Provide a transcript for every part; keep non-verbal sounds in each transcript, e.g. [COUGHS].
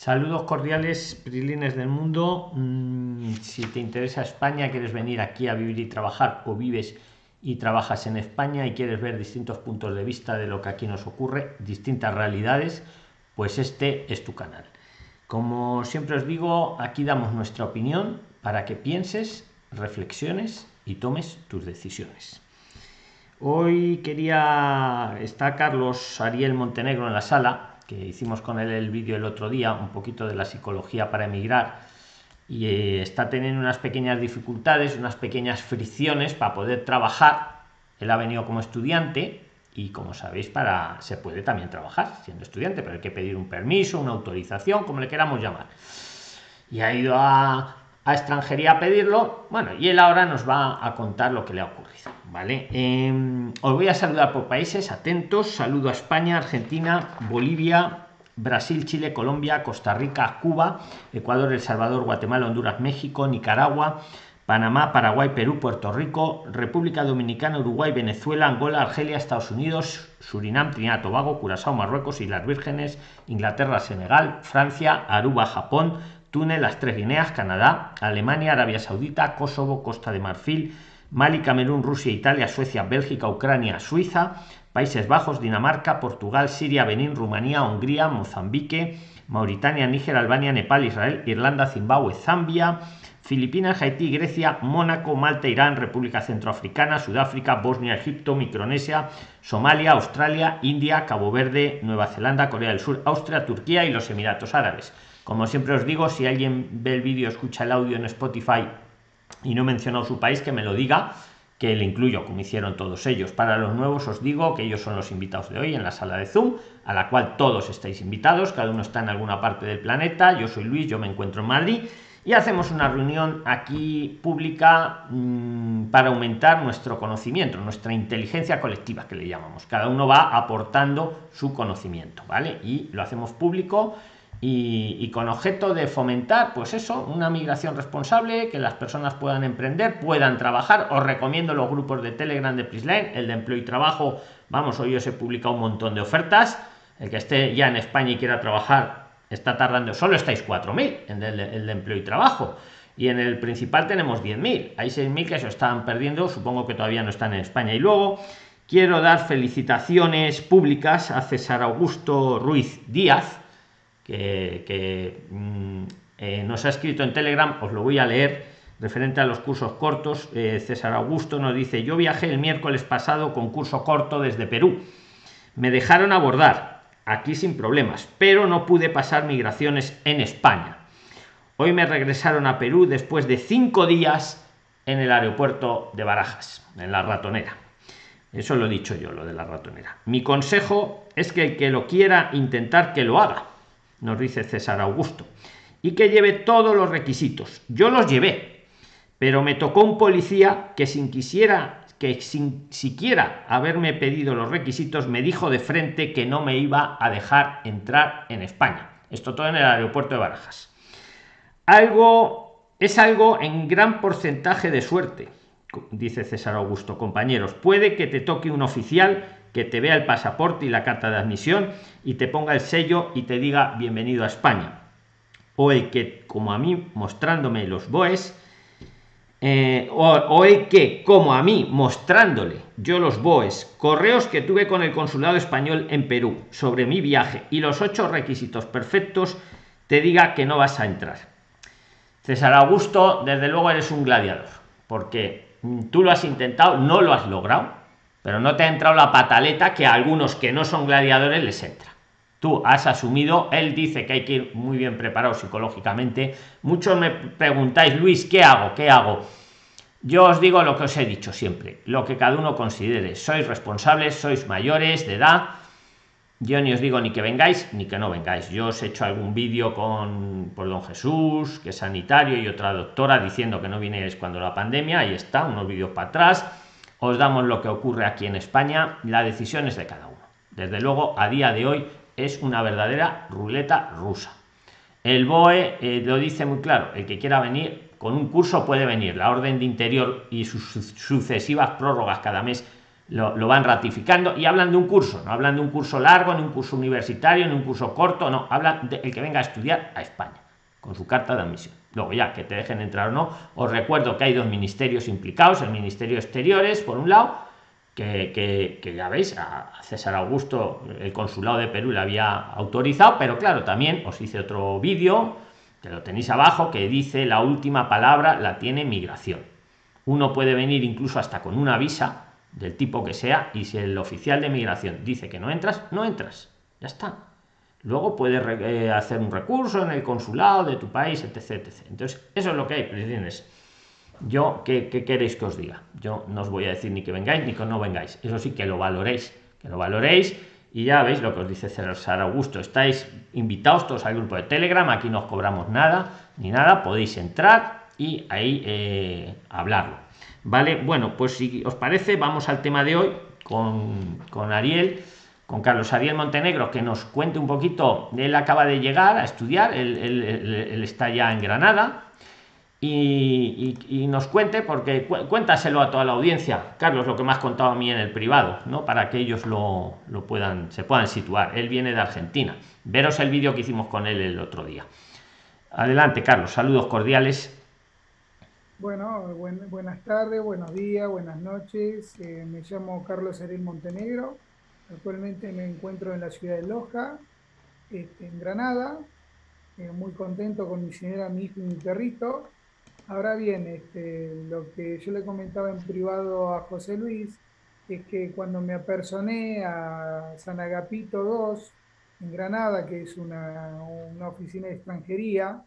Saludos cordiales, prilines del mundo. Mm, si te interesa España, quieres venir aquí a vivir y trabajar o vives y trabajas en España y quieres ver distintos puntos de vista de lo que aquí nos ocurre, distintas realidades, pues este es tu canal. Como siempre os digo, aquí damos nuestra opinión para que pienses, reflexiones y tomes tus decisiones. Hoy quería, está Carlos Ariel Montenegro en la sala, que hicimos con él el vídeo el otro día, un poquito de la psicología para emigrar, y eh, está teniendo unas pequeñas dificultades, unas pequeñas fricciones para poder trabajar. Él ha venido como estudiante y como sabéis, para se puede también trabajar siendo estudiante, pero hay que pedir un permiso, una autorización, como le queramos llamar. Y ha ido a, a extranjería a pedirlo, bueno, y él ahora nos va a contar lo que le ha ocurrido, ¿vale? Em, os voy a saludar por países, atentos, saludo a España, Argentina, Bolivia, Brasil, Chile, Colombia, Costa Rica, Cuba, Ecuador, El Salvador, Guatemala, Honduras, México, Nicaragua, Panamá, Paraguay, Perú, Puerto Rico, República Dominicana, Uruguay, Venezuela, Angola, Argelia, Estados Unidos, Surinam, Trinidad, Tobago, Curazao, Marruecos, Islas Vírgenes, Inglaterra, Senegal, Francia, Aruba, Japón, Túnez, las tres Guineas, Canadá, Alemania, Arabia Saudita, Kosovo, Costa de Marfil, Mali, Camerún, Rusia, Italia, Suecia, Bélgica, Ucrania, Suiza, Países Bajos, Dinamarca, Portugal, Siria, Benín, Rumanía, Hungría, Mozambique, Mauritania, Níger, Albania, Nepal, Israel, Irlanda, Zimbabue, Zambia, Filipinas, Haití, Grecia, Mónaco, Malta, Irán, República Centroafricana, Sudáfrica, Bosnia, Egipto, Micronesia, Somalia, Australia, India, Cabo Verde, Nueva Zelanda, Corea del Sur, Austria, Turquía y los Emiratos Árabes. Como siempre os digo, si alguien ve el vídeo, escucha el audio en Spotify y no he mencionado su país, que me lo diga, que le incluyo, como hicieron todos ellos. Para los nuevos os digo que ellos son los invitados de hoy en la sala de Zoom, a la cual todos estáis invitados, cada uno está en alguna parte del planeta. Yo soy Luis, yo me encuentro en Madrid y hacemos una reunión aquí pública mmm, para aumentar nuestro conocimiento, nuestra inteligencia colectiva que le llamamos. Cada uno va aportando su conocimiento, ¿vale? Y lo hacemos público y, con objeto de fomentar, pues eso, una migración responsable, que las personas puedan emprender, puedan trabajar. Os recomiendo los grupos de Telegram de Prisline, el de empleo y trabajo. Vamos, hoy os he publicado un montón de ofertas. El que esté ya en España y quiera trabajar está tardando, solo estáis 4.000 en el, el, de empleo y trabajo. Y en el principal tenemos 10.000. Hay 6.000 que se están perdiendo, supongo que todavía no están en España. Y luego quiero dar felicitaciones públicas a César Augusto Ruiz Díaz, que, mm, eh, nos ha escrito en Telegram, os lo voy a leer, referente a los cursos cortos. Eh, César Augusto nos dice, yo viajé el miércoles pasado con curso corto desde Perú. Me dejaron abordar, aquí sin problemas, pero no pude pasar migraciones en España. Hoy me regresaron a Perú después de cinco días en el aeropuerto de Barajas, en la ratonera. Eso lo he dicho yo, lo de la ratonera. Mi consejo es que el que lo quiera intentar que lo haga nos dice César Augusto, y que lleve todos los requisitos. Yo los llevé, pero me tocó un policía que sin quisiera que sin siquiera haberme pedido los requisitos me dijo de frente que no me iba a dejar entrar en España. Esto todo en el aeropuerto de Barajas. Algo es algo en gran porcentaje de suerte, dice César Augusto, compañeros. Puede que te toque un oficial que te vea el pasaporte y la carta de admisión y te ponga el sello y te diga bienvenido a España. O el que, como a mí, mostrándome los BOEs, eh, o, el que, como a mí, mostrándole yo los BOEs, correos que tuve con el consulado español en Perú sobre mi viaje y los ocho requisitos perfectos, te diga que no vas a entrar. César Augusto, desde luego eres un gladiador, porque tú lo has intentado, no lo has logrado, pero no te ha entrado la pataleta que a algunos que no son gladiadores les entra. Tú has asumido, él dice que hay que ir muy bien preparado psicológicamente. Muchos me preguntáis, Luis, ¿qué hago? ¿Qué hago? Yo os digo lo que os he dicho siempre, lo que cada uno considere. Sois responsables, sois mayores de edad. Yo ni os digo ni que vengáis ni que no vengáis. Yo os he hecho algún vídeo con por don Jesús, que es sanitario, y otra doctora diciendo que no vinierais cuando la pandemia. Ahí está, unos vídeos para atrás os damos lo que ocurre aquí en España, la decisión es de cada uno. Desde luego, a día de hoy es una verdadera ruleta rusa. El BOE eh, lo dice muy claro, el que quiera venir con un curso puede venir, la orden de interior y sus sucesivas prórrogas cada mes lo, lo, van ratificando y hablan de un curso, no hablan de un curso largo, ni un curso universitario, ni un curso corto, no, hablan de el que venga a estudiar a España con su carta de admisión. Luego ya que te dejen entrar o no, os recuerdo que hay dos ministerios implicados, el Ministerio de Exteriores, por un lado, que, que, que, ya veis, a César Augusto, el consulado de Perú le había autorizado, pero claro, también os hice otro vídeo, que lo tenéis abajo, que dice la última palabra la tiene migración. Uno puede venir incluso hasta con una visa del tipo que sea, y si el oficial de migración dice que no entras, no entras. Ya está. Luego puedes eh, hacer un recurso en el consulado de tu país, etc. etc. Entonces, eso es lo que hay, presidentes. Yo, ¿qué, ¿qué, queréis que os diga? Yo no os voy a decir ni que vengáis ni que no vengáis. Eso sí, que lo valoréis. Que lo valoréis. Y ya veis lo que os dice César Augusto. Estáis invitados todos al grupo de Telegram. Aquí no os cobramos nada ni nada. Podéis entrar y ahí eh, hablarlo. Vale, bueno, pues si os parece, vamos al tema de hoy con, con Ariel con Carlos Ariel Montenegro, que nos cuente un poquito. Él acaba de llegar a estudiar, él, está ya en Granada. Y, nos cuente, porque cuéntaselo a toda la audiencia, Carlos, lo que me has contado a mí en el privado, ¿no? Para que ellos lo, lo puedan, se puedan situar. Él viene de Argentina. Veros el vídeo que hicimos con él el otro día. Adelante, Carlos, saludos cordiales. Bueno, buen, buenas tardes, buenos días, buenas noches. Eh, me llamo Carlos Ariel Montenegro Actualmente me encuentro en la ciudad de Loja, este, en Granada, eh, muy contento con mi señora, mi hijo y mi perrito. Ahora bien, este, lo que yo le comentaba en privado a José Luis es que cuando me apersoné a San Agapito 2 en Granada, que es una, oficina de extranjería,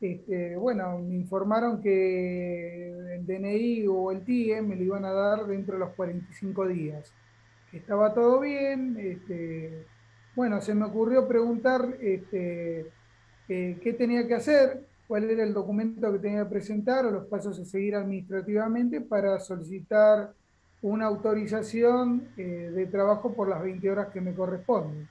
este, bueno, me informaron que el DNI o el TIE me lo iban a dar dentro de los 45 días estaba todo bien. Este, bueno, se me ocurrió preguntar este, eh, qué tenía que hacer, cuál era el documento que tenía que presentar o los pasos a seguir administrativamente para solicitar una autorización eh, de trabajo por las 20 horas que me corresponden.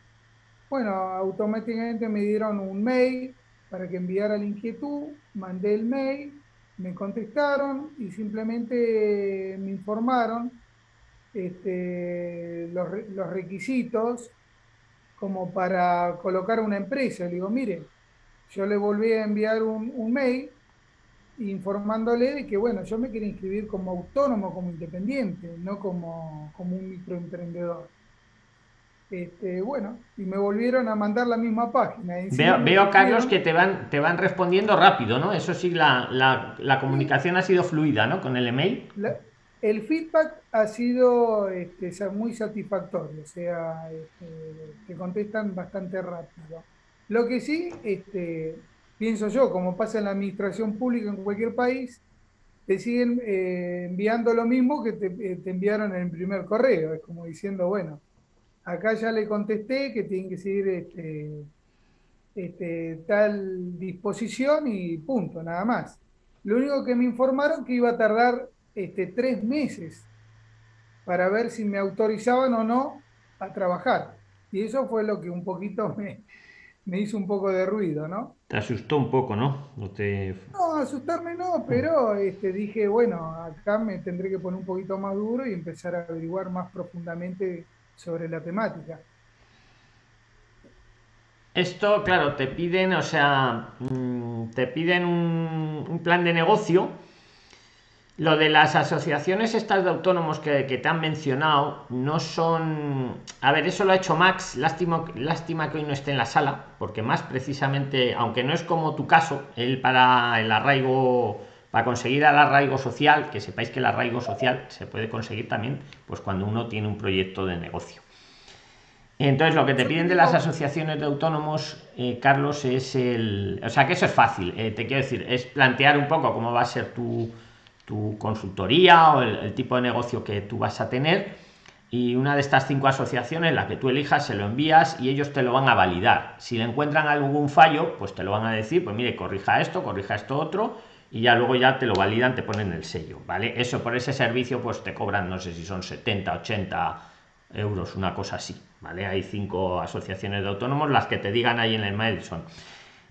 Bueno, automáticamente me dieron un mail para que enviara la inquietud, mandé el mail, me contestaron y simplemente me informaron este, los, los, requisitos como para colocar una empresa. Le digo, mire, yo le volví a enviar un, un, mail informándole de que, bueno, yo me quería inscribir como autónomo, como independiente, no como, como un microemprendedor. Este, bueno, y me volvieron a mandar la misma página. Veo, veo Carlos, que te van, te van respondiendo rápido, ¿no? Eso sí, la, la, la comunicación ha sido fluida, ¿no? Con el email. La, el feedback ha sido este, muy satisfactorio, o sea, este, te contestan bastante rápido. Lo que sí, este, pienso yo, como pasa en la administración pública en cualquier país, te siguen eh, enviando lo mismo que te, eh, te, enviaron en el primer correo. Es como diciendo, bueno, acá ya le contesté que tienen que seguir este, tal disposición y punto, nada más. Lo único que me informaron que iba a tardar este, tres meses para ver si me autorizaban o no a trabajar. Y eso fue lo que un poquito [LAUGHS] me, me hizo un poco de ruido, ¿no? Te asustó un poco, ¿no? No, te... no asustarme no, pero este, dije, bueno, acá me tendré que poner un poquito más duro y empezar a averiguar más profundamente sobre la temática. Esto, claro, te piden, o sea, mm, te piden un, un plan de negocio lo de las asociaciones estas de autónomos que, que, te han mencionado no son... A ver, eso lo ha hecho Max. Lástima, lástima que hoy no esté en la sala, porque más precisamente, aunque no es como tu caso, él para el arraigo, para conseguir el arraigo social, que sepáis que el arraigo social se puede conseguir también pues cuando uno tiene un proyecto de negocio. Entonces, lo que te piden de las asociaciones de autónomos, eh, Carlos, es el... O sea, que eso es fácil. Eh, te quiero decir, es plantear un poco cómo va a ser tu tu consultoría o el, tipo de negocio que tú vas a tener y una de estas cinco asociaciones, la que tú elijas, se lo envías y ellos te lo van a validar. Si le encuentran algún fallo, pues te lo van a decir, pues mire, corrija esto, corrija esto otro y ya luego ya te lo validan, te ponen el sello, ¿vale? Eso por ese servicio pues te cobran, no sé si son 70, 80 euros, una cosa así, ¿vale? Hay cinco asociaciones de autónomos, las que te digan ahí en el mail son.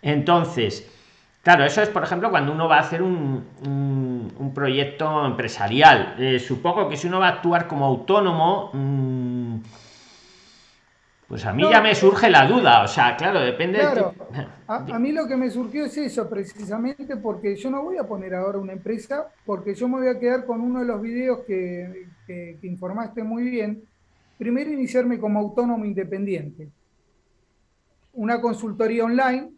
Entonces, Claro, eso es, por ejemplo, cuando uno va a hacer un, un, proyecto empresarial. Eh, supongo que si uno va a actuar como autónomo, mm, pues a mí ya me surge la duda. O sea, claro, depende. Claro, [LAUGHS] a, a, mí lo que me surgió es eso, precisamente porque yo no voy a poner ahora una empresa, porque yo me voy a quedar con uno de los videos que, que, que informaste muy bien. Primero, iniciarme como autónomo independiente. Una consultoría online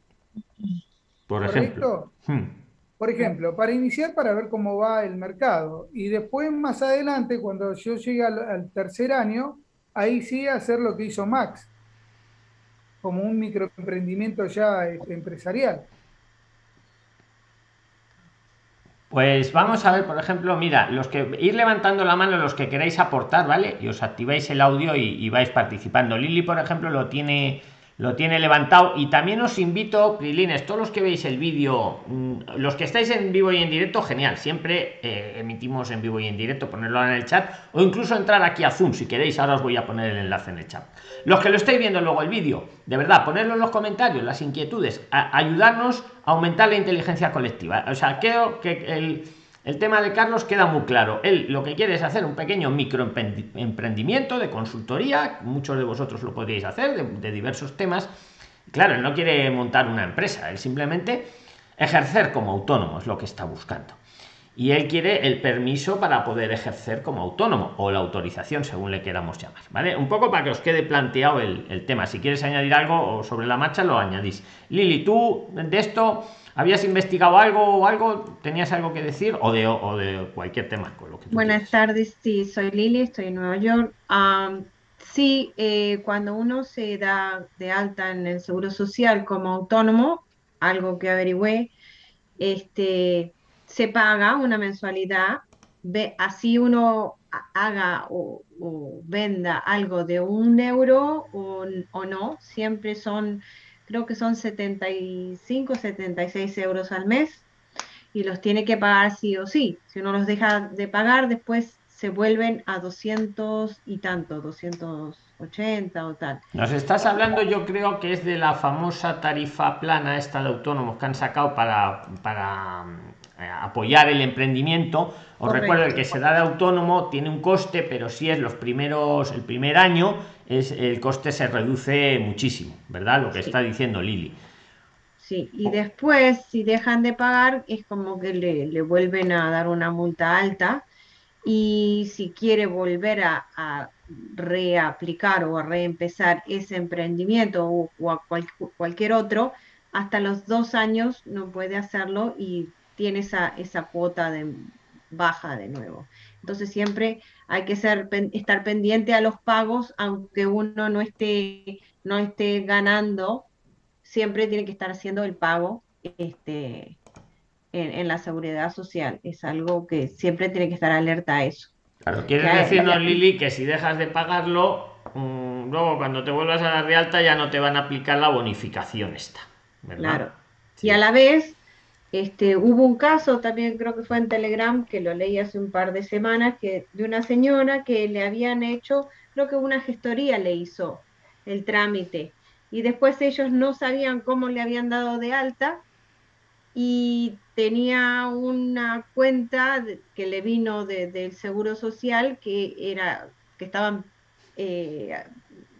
por ejemplo. Hmm. Por ejemplo, para iniciar para ver cómo va el mercado. Y después, más adelante, cuando yo llegue al, tercer año, ahí sí hacer lo que hizo Max, como un microemprendimiento ya este, empresarial. Pues vamos a ver, por ejemplo, mira, los que ir levantando la mano los que queráis aportar, ¿vale? Y os activáis el audio y, y vais participando. Lili, por ejemplo, lo tiene lo tiene levantado. Y también os invito Prilines todos los que veis el vídeo mm, los que estáis en vivo y en directo genial. Siempre eh, emitimos en vivo y en directo ponerlo en el chat o incluso entrar aquí a zoom si queréis. Ahora os voy a poner el enlace en el chat. Los que lo estáis viendo luego el vídeo de verdad ponerlo en los comentarios las inquietudes. Ayudarnos a aumentar la inteligencia colectiva. O sea creo que el el tema de Carlos queda muy claro. Él lo que quiere es hacer un pequeño microemprendimiento de consultoría. Muchos de vosotros lo podríais hacer de, diversos temas. Claro, él no quiere montar una empresa, él simplemente ejercer como autónomo es lo que está buscando. Y él quiere el permiso para poder ejercer como autónomo o la autorización, según le queramos llamar. ¿Vale? Un poco para que os quede planteado el, el tema. Si quieres añadir algo o sobre la marcha, lo añadís. Lili, tú de esto ¿Habías investigado algo o algo? ¿Tenías algo que decir? O de, o de cualquier tema. Con lo que Buenas tardes, sí, soy Lili, estoy en Nueva York. sí, eh, cuando uno se da de alta en el Seguro Social como autónomo, algo que averigüé, este, se paga una mensualidad, ve, así uno haga o, venda algo de un euro o, no, siempre son creo que son 75, 76 euros al mes y los tiene que pagar sí o sí. Si uno los deja de pagar, después se vuelven a 200 y tanto, 280 o tal. Nos estás hablando, yo creo que es de la famosa tarifa plana esta de autónomos que han sacado para, apoyar el emprendimiento. Os recuerdo el que se da de autónomo tiene un coste, pero si es los primeros, el primer año, es el coste se reduce muchísimo, ¿verdad? Lo que está diciendo Lili. Sí, y después, si dejan de pagar, es como que le, vuelven a dar una multa alta. Y si quiere volver a, reaplicar o a reempezar ese emprendimiento o, a cualquier otro, hasta los dos años no puede hacerlo y tiene esa, esa cuota de baja de nuevo. Entonces siempre hay que ser, estar pendiente a los pagos, aunque uno no esté, no esté ganando, siempre tiene que estar haciendo el pago este, en, la seguridad social. Es algo que siempre tiene que estar alerta a eso. Claro, quieres decirnos, Lili, que si dejas de pagarlo, mm, luego cuando te vuelvas a dar de alta ya no te van a aplicar la bonificación esta. Claro. Y a la vez, este, hubo un caso, también creo que fue en Telegram, que lo leí hace un par de semanas, que, de una señora que le habían hecho, creo que una gestoría le hizo el trámite, y después ellos no sabían cómo le habían dado de alta, y tenía una cuenta que le vino del Seguro Social que era que estaban eh,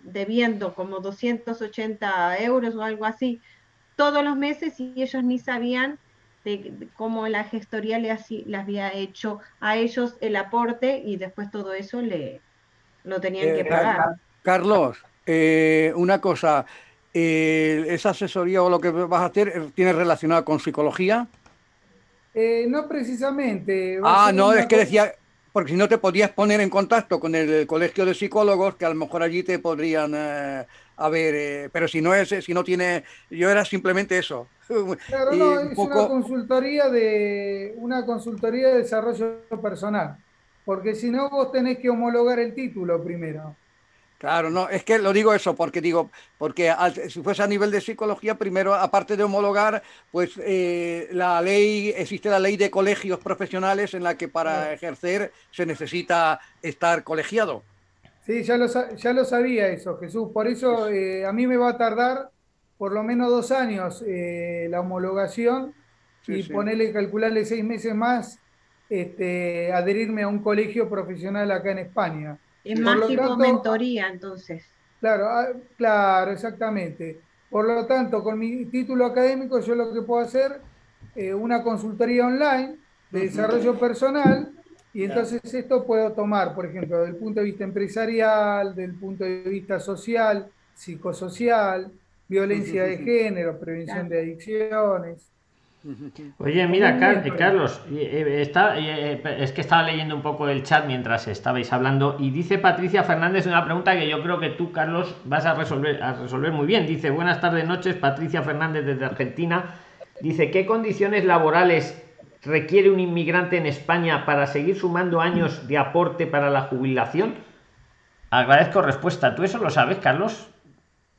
debiendo como 280 euros o algo así todos los meses y ellos ni sabían de, cómo la gestoría le, había hecho a ellos el aporte y después todo eso le lo tenían que eh, pagar. Carlos, eh, una cosa, eh, ¿esa asesoría o lo que vas a hacer tiene relacionado con psicología? no precisamente. Ah, no, es que decía, porque si no te podías poner en contacto con el colegio de psicólogos, que a lo mejor allí te podrían a ver, pero si no es, si no tiene, yo era simplemente eso, [LAUGHS] Claro, no, es una consultoría de una consultoría de desarrollo personal, porque si no vos tenés que homologar el título primero. Claro, no, es que lo digo eso porque digo, porque si fuese a nivel de psicología, primero, aparte de homologar, pues eh, la ley, existe la ley de colegios profesionales en la que para ejercer se necesita estar colegiado. Sí, ya lo, ya lo sabía eso, Jesús. Por eso eh, a mí me va a tardar por lo menos dos años eh, la homologación y ponerle, calcularle seis meses más, este, adherirme a un colegio profesional acá en España. Es más tipo mentoría, entonces. Claro, ah, claro, exactamente. Por lo tanto, con mi título académico, yo lo que puedo hacer eh, una consultoría online de desarrollo personal y entonces esto puedo tomar, por ejemplo, del punto de vista empresarial, del punto de vista social, psicosocial, violencia de género, prevención de adicciones. Oye, mira, Carlos, eh, está, eh, es que estaba leyendo un poco el chat mientras estabais hablando y dice Patricia Fernández una pregunta que yo creo que tú, Carlos, vas a resolver, a resolver muy bien. Dice, buenas tardes, noches, Patricia Fernández desde Argentina. Dice, ¿qué condiciones laborales requiere un inmigrante en España para seguir sumando años de aporte para la jubilación? Agradezco respuesta. ¿Tú eso lo sabes, Carlos?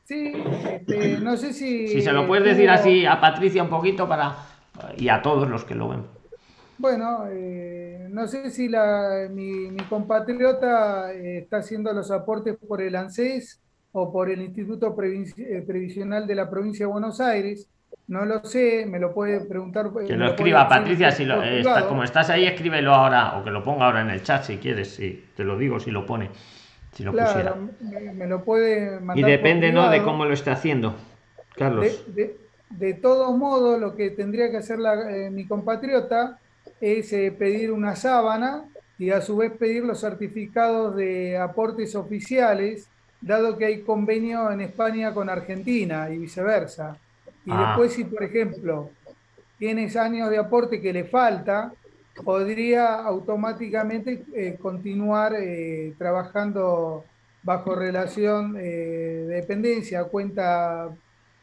Sí, este, no sé si... Si se lo puedes decir así a Patricia un poquito para... y a todos los que lo ven. Bueno, eh, no sé si la, mi, compatriota eh, está haciendo los aportes por el ANSES o por el Instituto eh, Previsional de la Provincia de Buenos Aires. No lo sé, me lo puede preguntar. Que lo escriba, Patricia, si lo, como estás ahí, escríbelo ahora, o que lo ponga ahora en el chat si quieres, si te lo digo, si lo pone, si lo pusiera. Me, lo puede mandar. Y depende, ¿no?, de cómo lo esté haciendo, Carlos. De, todos modos, lo que tendría que hacer eh, mi compatriota es eh, pedir una sábana y a su vez pedir los certificados de aportes oficiales, dado que hay convenio en España con Argentina y viceversa. Y ah. después si, por ejemplo, tienes años de aporte que le falta, podría automáticamente eh, continuar eh, trabajando bajo relación eh, de dependencia a cuenta,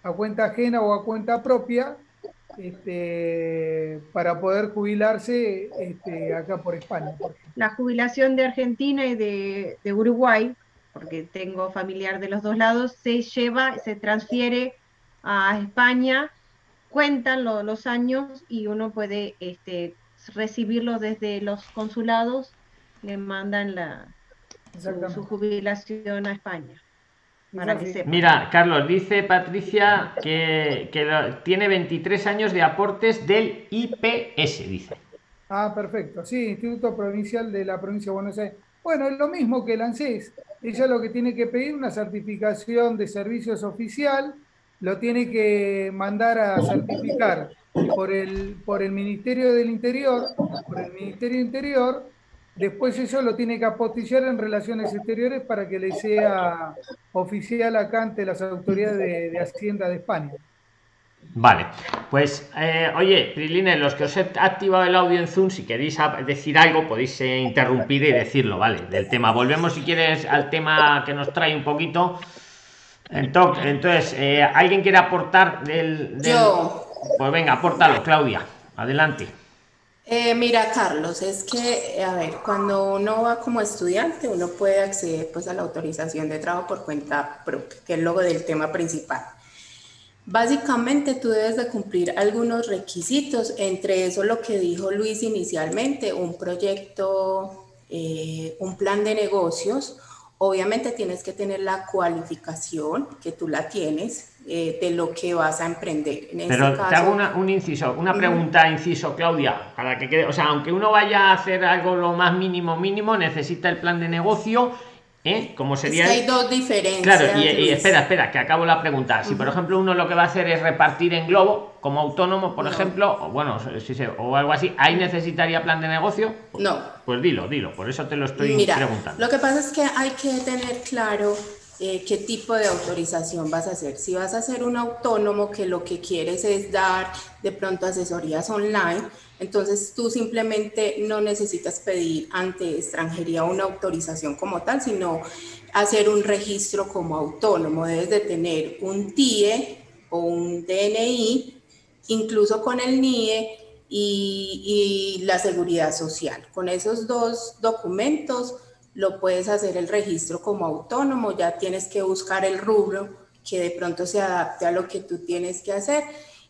a cuenta ajena o a cuenta propia este, para poder jubilarse este, acá por España. La jubilación de Argentina y de, de Uruguay, porque tengo familiar de los dos lados, se lleva, se transfiere a España, cuentan los años y uno puede este, recibirlo desde los consulados, le mandan la, su, jubilación a España. Para que Mira, Carlos, dice Patricia que, tiene 23 años de aportes del IPS, dice. Ah, perfecto. Sí, Instituto Provincial de la Provincia de Buenos Aires. Bueno, es lo mismo que el ANSES. Ella lo que tiene que pedir una certificación de servicios oficial lo tiene que mandar a certificar por el, por el Ministerio del Interior, por el Ministerio Interior, después eso lo tiene que apostillar en Relaciones Exteriores para que le sea oficial acá ante las autoridades de, Hacienda de España. Vale, pues eh, oye, Priline, los que os he activado el audio en Zoom, si queréis decir algo, podéis eh, interrumpir y decirlo, ¿vale? Del tema. Volvemos, si quieres, al tema que nos trae un poquito entonces, eh, ¿alguien quiere aportar del, Yo. Pues venga, apórtalo, Claudia. Adelante. Eh, mira, Carlos, es que, a ver, cuando uno va como estudiante, uno puede acceder pues a la autorización de trabajo por cuenta propia, que es lo del tema principal. Básicamente tú debes de cumplir algunos requisitos, entre eso lo que dijo Luis inicialmente, un proyecto, eh, un plan de negocios, Obviamente tienes que tener la cualificación, que tú la tienes, eh, de lo que vas a emprender. En Pero este te hago un inciso, una pregunta, inciso, Claudia, para que quede, o sea, aunque uno vaya a hacer algo lo más mínimo, mínimo, necesita el plan de negocio ¿Eh? Como sería... hay dos diferencias. Claro, y, espera, espera, que acabo la pregunta. Si, por ejemplo, uno lo que va a hacer es repartir en globo, como autónomo, por ejemplo, o bueno, si se, o algo así, ¿ahí necesitaría plan de negocio? No. Pues dilo, dilo, por eso te lo estoy Mira, preguntando. Lo que pasa es que hay que tener claro eh, qué tipo de autorización vas a hacer. Si vas a ser un autónomo que lo que quieres es dar de pronto asesorías online, entonces tú simplemente no necesitas pedir ante extranjería una autorización como tal, sino hacer un registro como autónomo. Debes de tener un TIE o un DNI, incluso con el NIE y, y la seguridad social. Con esos dos documentos lo puedes hacer el registro como autónomo, ya tienes que buscar el rubro que de pronto se adapte a lo que tú tienes que hacer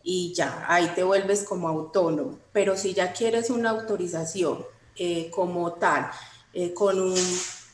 y ya, ahí te vuelves como autónomo. Pero si ya quieres una autorización eh, como tal, eh, con un,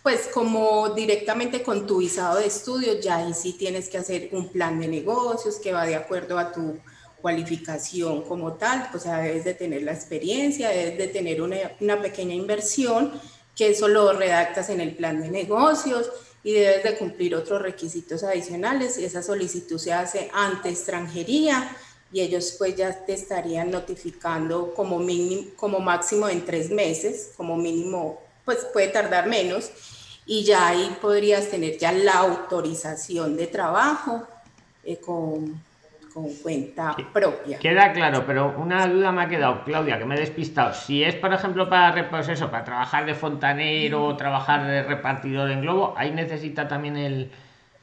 pues como directamente con tu visado de estudio, ya ahí sí tienes que hacer un plan de negocios que va de acuerdo a tu cualificación como tal, o sea, debes de tener la experiencia, debes de tener una, una pequeña inversión, que eso lo redactas en el plan de negocios y debes de cumplir otros requisitos adicionales. Esa solicitud se hace ante extranjería y ellos pues ya te estarían notificando como, mínimo, como máximo en tres meses, como mínimo pues puede tardar menos y ya ahí podrías tener ya la autorización de trabajo eh, con, con, cuenta propia. Queda claro, pero una duda me ha quedado, Claudia, que me he despistado. Si es, por ejemplo, para, pues eso, para trabajar de fontanero o trabajar de repartidor en globo, ¿ahí necesita también el,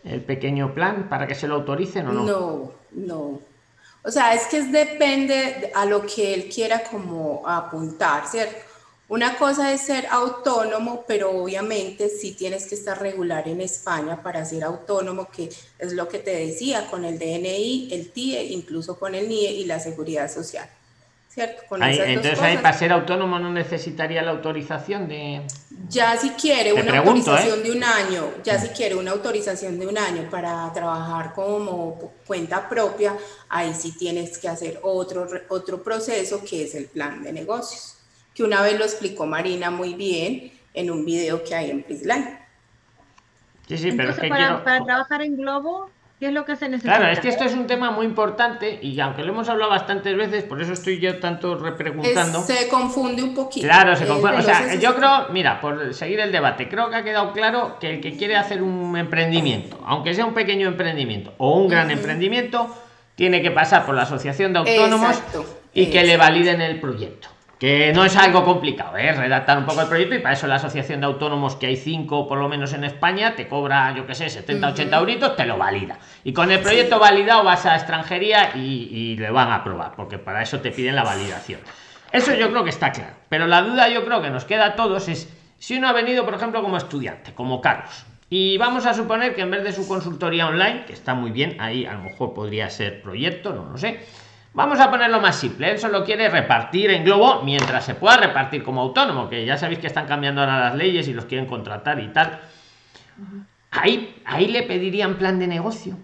el pequeño plan para que se lo autoricen o no? No, no. O sea, es que depende a lo que él quiera como apuntar, ¿cierto? Una cosa es ser autónomo, pero obviamente sí tienes que estar regular en España para ser autónomo, que es lo que te decía, con el DNI, el TIE, incluso con el NIE y la seguridad social. ¿Cierto? entonces ahí para ser autónomo no necesitaría la autorización de... Ya si quiere una autorización ¿eh? de un año, ya si quiere una autorización de un año para trabajar como cuenta propia, ahí sí tienes que hacer otro, otro proceso que es el plan de negocios que una vez lo explicó Marina muy bien en un video que hay en Prisline. Sí, sí, pero es que para, para trabajar en Globo, ¿Qué es lo que se necesita? Claro, es que esto es un tema muy importante y aunque lo hemos hablado bastantes veces, por eso estoy yo tanto repreguntando. se confunde un poquito. Claro, se confunde. O sea, yo creo, mira, por seguir el debate, creo que ha quedado claro que el que quiere hacer un emprendimiento, aunque sea un pequeño emprendimiento o un gran emprendimiento, tiene que pasar por la asociación de autónomos y que le validen el proyecto que no es algo complicado, ¿eh? redactar un poco el proyecto y para eso la asociación de autónomos, que hay cinco por lo menos en España, te cobra, yo que sé, 70, 80 euritos, te lo valida. Y con el proyecto validado vas a extranjería y, le van a aprobar, porque para eso te piden la validación. Eso yo creo que está claro. Pero la duda yo creo que nos queda a todos es si uno ha venido, por ejemplo, como estudiante, como Carlos. Y vamos a suponer que en vez de su consultoría online, que está muy bien, ahí a lo mejor podría ser proyecto, no lo sé Vamos a ponerlo más simple. Él solo quiere repartir en globo mientras se pueda repartir como autónomo, que ya sabéis que están cambiando ahora las leyes y los quieren contratar y tal. Ahí, ahí le pedirían plan de negocio.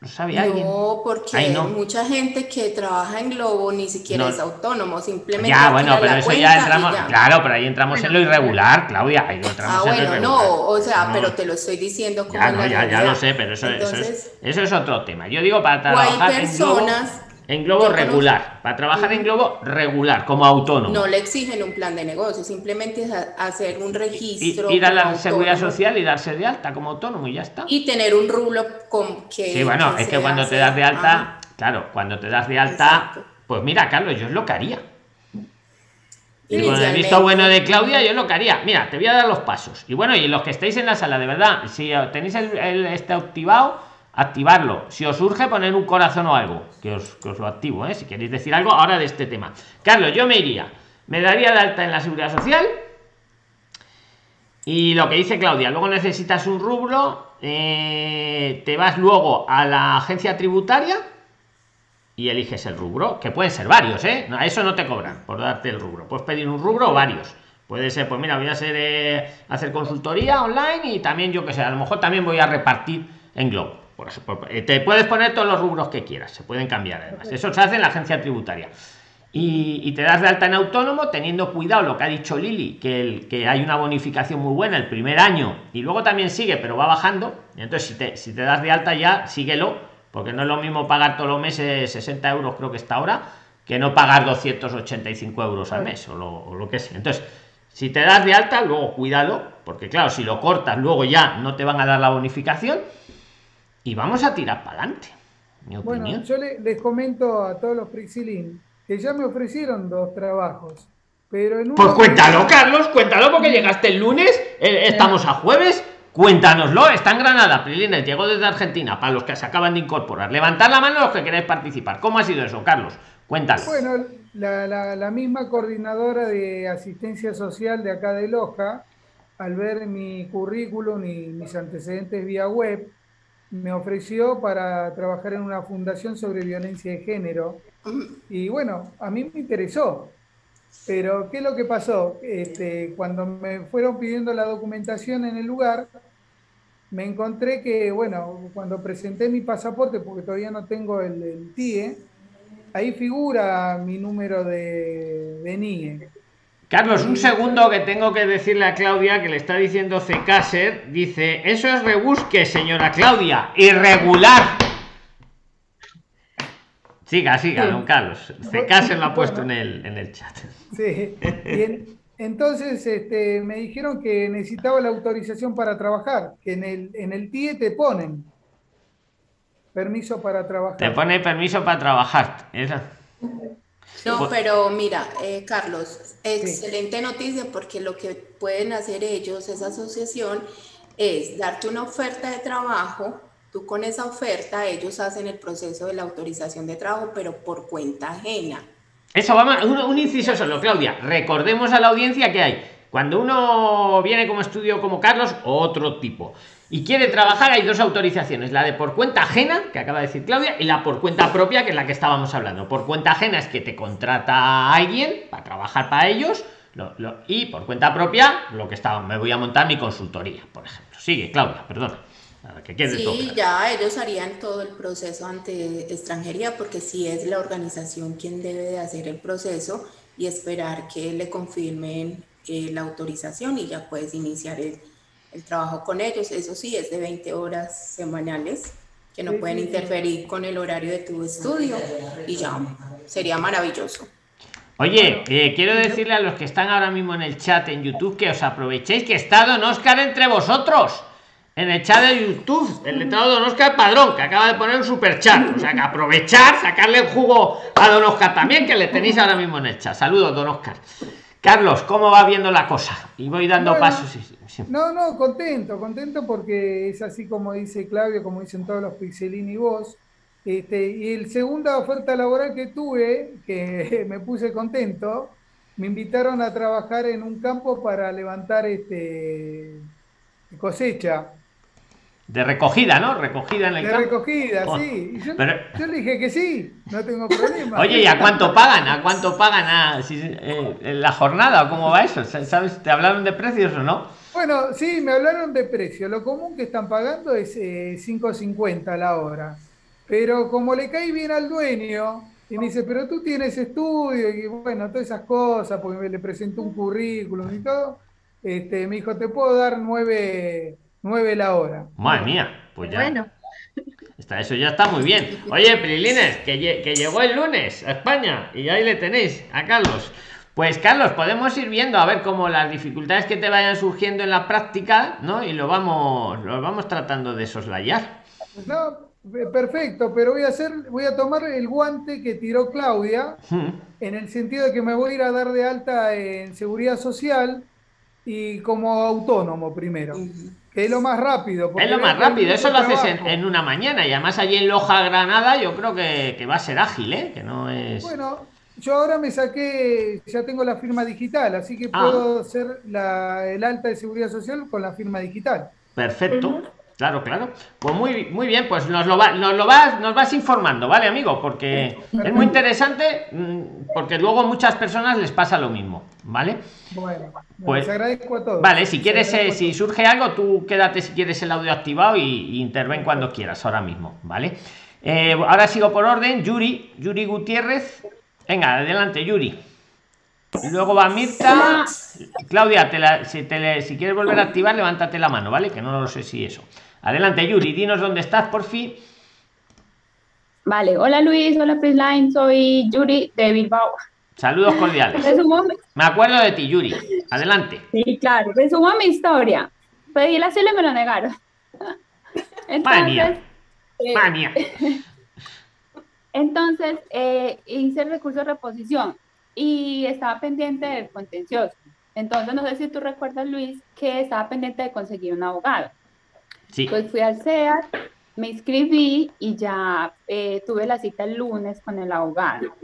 ¿No sabe alguien? No, porque hay mucha gente que trabaja en Globo ni siquiera es autónomo, simplemente. Ya, bueno, pero eso ya entramos. Claro, pero ahí entramos en lo irregular, Claudia. Ahí entramos ah, bueno, no, o sea, pero te lo estoy diciendo como. Ya, ya, lo sé, pero eso, eso, es, eso es otro tema. Yo digo para trabajar. hay personas en globo regular, para trabajar en globo regular, como autónomo. No le exigen un plan de negocio, simplemente es hacer un registro. ir a la seguridad social y darse de alta como autónomo y ya está. Y tener un rublo con que. Sí, bueno, es que cuando te das de alta, claro, cuando te das de alta, pues mira, Carlos, yo es lo que haría. Y con el visto bueno de Claudia, yo es lo que haría. Mira, te voy a dar los pasos. Y bueno, y los que estáis en la sala, de verdad, si tenéis el, el este activado activarlo. Si os surge poner un corazón o algo, que os, lo activo, ¿eh? si queréis decir algo ahora de este tema. Carlos, yo me iría, me daría de alta en la seguridad social. Y lo que dice Claudia, luego necesitas un rubro, eh, te vas luego a la agencia tributaria y eliges el rubro, que pueden ser varios, ¿eh? A eso no te cobran por darte el rubro. Puedes pedir un rubro o varios. Puede ser, pues mira, voy a ser, eh, hacer consultoría online y también yo que sé, a lo mejor también voy a repartir en Globo. Por eh, te puedes poner todos los rubros que quieras, se pueden cambiar además. Eso se hace en la agencia tributaria. Y, te das de alta en autónomo teniendo cuidado lo que ha dicho Lili, que, el, que hay una bonificación muy buena el primer año y luego también sigue, pero va bajando. entonces, si te, si te das de alta ya, síguelo, porque no es lo mismo pagar todos los meses 60 euros, creo que está ahora, que no pagar 285 euros al mes o lo, o lo que sea. Entonces, si te das de alta, luego cuidado, porque claro, si lo cortas, luego ya no te van a dar la bonificación y vamos a tirar para adelante. bueno, yo les comento a todos los Prixilín que ya me ofrecieron dos trabajos. Pero en pues cuéntalo, Carlos, cuéntalo porque llegaste el lunes, eh, estamos a jueves, cuéntanoslo, está en Granada, Prilines, llegó desde Argentina, para los que se acaban de incorporar. Levantad la mano los que queréis participar. ¿Cómo ha sido eso, Carlos? Cuéntalo. Bueno, la, la misma coordinadora de asistencia social de acá de Loja, al ver mi currículum y mis antecedentes vía web, me ofreció para trabajar en una fundación sobre violencia de género. Y bueno, a mí me interesó. Pero, ¿qué es lo que pasó? Este, cuando me fueron pidiendo la documentación en el lugar, me encontré que, bueno, cuando presenté mi pasaporte, porque todavía no tengo el, TIE, ahí figura mi número de, de NIE. Carlos, un segundo que tengo que decirle a Claudia que le está diciendo Cecaser. Dice, eso es rebusque, señora Claudia. Irregular. Siga, siga, don Carlos. Cecaser lo ha puesto en, el, en el chat. Sí. entonces este, me dijeron que necesitaba la autorización para trabajar, que en el, en el TIE te ponen permiso para trabajar. Te pone permiso para trabajar. Esa. No, pero mira, eh, Carlos, excelente noticia porque lo que pueden hacer ellos, esa asociación, es darte una oferta de trabajo. Tú con esa oferta, ellos hacen el proceso de la autorización de trabajo, pero por cuenta ajena. Eso, vamos, un, un inciso solo, Claudia. Recordemos a la audiencia que hay. Cuando uno viene como estudio como Carlos, otro tipo y quiere trabajar, hay dos autorizaciones, la de por cuenta ajena, que acaba de decir Claudia, y la por cuenta propia, que es la que estábamos hablando. Por cuenta ajena es que te contrata alguien para trabajar para ellos, y por cuenta propia, lo que estaba, me voy a montar mi consultoría, por ejemplo. Sigue, Claudia, perdona. Que sí, ya ellos harían todo el proceso ante extranjería, porque si es la organización quien debe de hacer el proceso y esperar que le confirmen eh, la autorización y ya puedes iniciar el el trabajo con ellos, eso sí, es de 20 horas semanales que no pueden interferir con el horario de tu estudio y ya, sería maravilloso. Oye, eh, quiero decirle a los que están ahora mismo en el chat en YouTube que os aprovechéis que está Don Oscar entre vosotros. En el chat de YouTube, el letrado Don Oscar Padrón, que acaba de poner un super chat. O sea que aprovechar, sacarle el jugo a Don Oscar también, que le tenéis ahora mismo en el chat. Saludos, Don Oscar. Carlos, ¿cómo va viendo la cosa? Y voy dando pasos. No, no, contento, contento porque es así como dice Claudio, como dicen todos los Pixelini y vos. Este, y el segunda oferta laboral que tuve, que [LAUGHS] me puse contento, me invitaron a trabajar en un campo para levantar este cosecha. De recogida, ¿no? Recogida en el De recogida, oh, sí. Yo, yo, le dije que sí, no tengo problema. Oye, ¿y a cuánto pagan? ¿A cuánto pagan a, eh, en la jornada? ¿Cómo va eso? ¿Sabes? ¿Te hablaron de precios o no? Bueno, sí, me hablaron de precio. Lo común que están pagando es eh, 5.50 a la hora. Pero como le cae bien al dueño, y me dice, pero tú tienes estudio, y bueno, todas esas cosas, porque le presentó un currículum y todo, este, me dijo, te puedo dar nueve 9 la hora. Madre mía, pues ya. Bueno. Está, eso ya está muy bien. Oye, Prilines, que, que llegó el lunes a España y ahí le tenéis a Carlos. Pues Carlos, podemos ir viendo a ver cómo las dificultades que te vayan surgiendo en la práctica, ¿no? Y lo vamos, lo vamos tratando de soslayar. No, perfecto, pero voy a hacer, voy a tomar el guante que tiró Claudia, hmm. en el sentido de que me voy a ir a dar de alta en seguridad social y como autónomo primero es lo más rápido. Es lo más rápido, eso lo haces en, una mañana y además allí en Loja, Granada, yo creo que, va a ser ágil, ¿eh? Que no es... Bueno, yo ahora me saqué, ya tengo la firma digital, así que ah. puedo hacer el alta de seguridad social con la firma digital. Perfecto. Claro, claro. Pues muy, muy bien, pues nos lo, va, nos lo vas, nos vas informando, ¿vale, amigo? Porque es muy interesante, mm, porque luego a muchas personas les pasa lo mismo, ¿vale? Bueno, pues agradezco a todos. Vale, si quieres, eh, si surge algo, tú quédate si quieres el audio activado y, interven cuando quieras, ahora mismo, ¿vale? Eh, ahora sigo por orden, Yuri, Yuri Gutiérrez. Venga, adelante, Yuri. Luego va Mirta. Claudia, si, si quieres volver a activar, levántate la mano, ¿vale? Que no lo sé si eso. Adelante, Yuri, dinos dónde estás, por fin. Vale, hola Luis, hola Prisline, soy Yuri de Bilbao. Saludos cordiales. Me acuerdo de ti, Yuri. Adelante. Sí, claro, resumo mi historia. Pedí el asilo y me lo negaron. Entonces, eh, [LAUGHS] Entonces, eh, hice el recurso de reposición y estaba pendiente del contencioso. Entonces, no sé si tú recuerdas, Luis, que estaba pendiente de conseguir un abogado. Pues fui al CEAT, me inscribí y ya eh, tuve la cita el lunes con el abogado.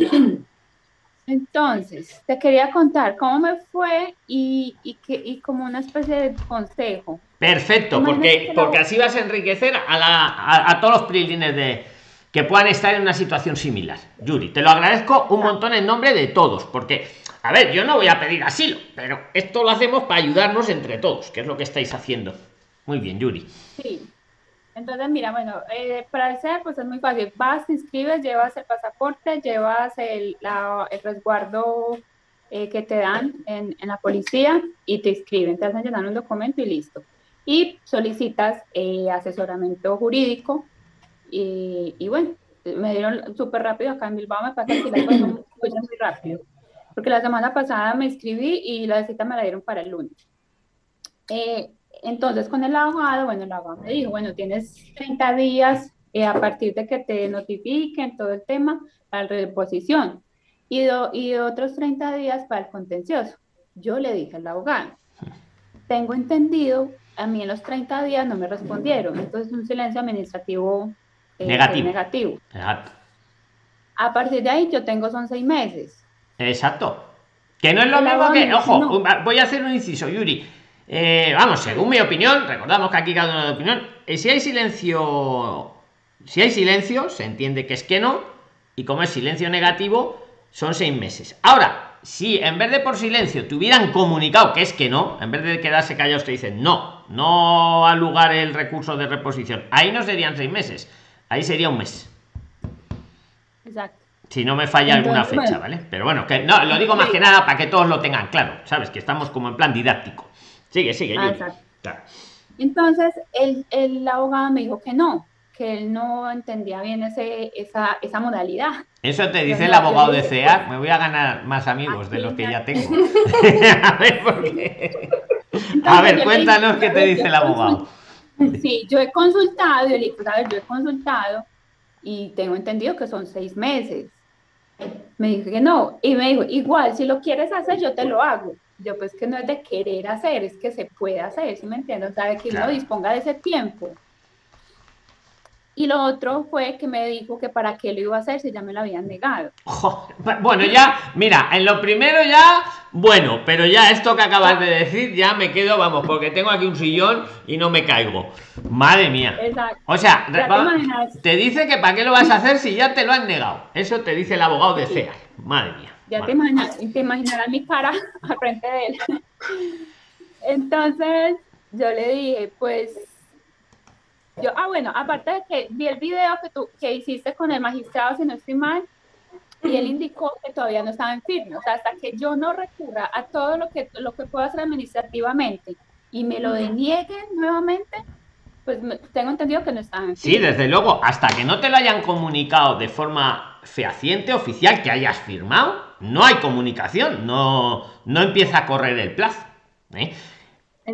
Entonces, te quería contar cómo me fue y, y, que, y como una especie de consejo. Perfecto, porque, porque así vas a enriquecer a, la, a, todos los prilines de que puedan estar en una situación similar. Yuri, te lo agradezco un montón en nombre de todos, porque, a ver, yo no voy a pedir asilo, pero esto lo hacemos para ayudarnos entre todos, que es lo que estáis haciendo. Muy bien, Yuri. Sí. Entonces, mira, bueno, eh, para hacer, pues es muy fácil. Vas, te inscribes, llevas el pasaporte, llevas el, el resguardo eh, que te dan en, en, la policía y te inscriben, te hacen llenar un documento y listo. Y solicitas eh, asesoramiento jurídico y, y, bueno, me dieron súper rápido acá en Bilbao, me pasa que las cosas [LAUGHS] muy rápido, porque la semana pasada me inscribí y la cita me la dieron para el lunes. Eh, entonces, con el abogado, bueno, el abogado me dijo, bueno, tienes 30 días eh, a partir de que te notifiquen todo el tema para la reposición y, y otros 30 días para el contencioso. Yo le dije al abogado, tengo entendido, a mí en los 30 días no me respondieron, entonces un silencio administrativo eh, negativo. negativo. Exacto. A partir de ahí yo tengo son seis meses. Exacto. Que no es lo mismo que, ojo, voy a hacer un inciso, Yuri eh, vamos, según mi opinión, recordamos que aquí cada uno de opinión, eh, si hay silencio, si hay silencio, se entiende que es que no, y como es silencio negativo, son seis meses. Ahora, si en vez de por silencio te hubieran comunicado que es que no, en vez de quedarse callados te dicen no, no al lugar el recurso de reposición, ahí no serían seis meses, ahí sería un mes. Exacto. Si no me falla alguna fecha, ¿vale? Pero bueno, que no, lo digo más que nada para que todos lo tengan claro, ¿sabes? Que estamos como en plan didáctico. Sigue, sigue. Ah, Entonces, el, el, abogado me dijo que no, que él no entendía bien ese, esa, esa modalidad. Eso te dice el abogado de CEA, me voy a ganar más amigos de los que ya tengo. [LAUGHS] [LAUGHS] a ver, ¿por qué? a ver, cuéntanos qué te dice el abogado. Sí, yo he consultado, pues, yo he consultado y tengo entendido que son seis meses. Me dijo que no, y me dijo, igual, si lo quieres hacer, yo te lo hago yo pues que no es de querer hacer, es que se puede hacer, ¿sí me entiendes? O sea, que uno disponga de ese tiempo. Y lo otro fue que me dijo que para qué lo iba a hacer si ya me lo habían negado. bueno, ya, mira, en lo primero ya, bueno, pero ya esto que acabas de decir, ya me quedo, vamos, porque tengo aquí un sillón y no me caigo. Madre mía. Exacto. O sea, te, dice que para qué lo vas a hacer si ya te lo han negado. Eso te dice el abogado de CEA. Madre mía. Ya te, imaginarás mi cara [LAUGHS] al frente de él. Entonces, yo le dije, pues, yo, ah, bueno, aparte de que vi el video que tú que hiciste con el magistrado, si no estoy mal, y él indicó que todavía no estaba en firme. O sea, hasta que yo no recurra a todo lo que, lo que puedo hacer administrativamente y me lo denieguen nuevamente, pues tengo entendido que no estaba en firme. Sí, desde luego, hasta que no te lo hayan comunicado de forma fehaciente, oficial, que hayas firmado, no hay comunicación, no, no empieza a correr el plazo. ¿eh?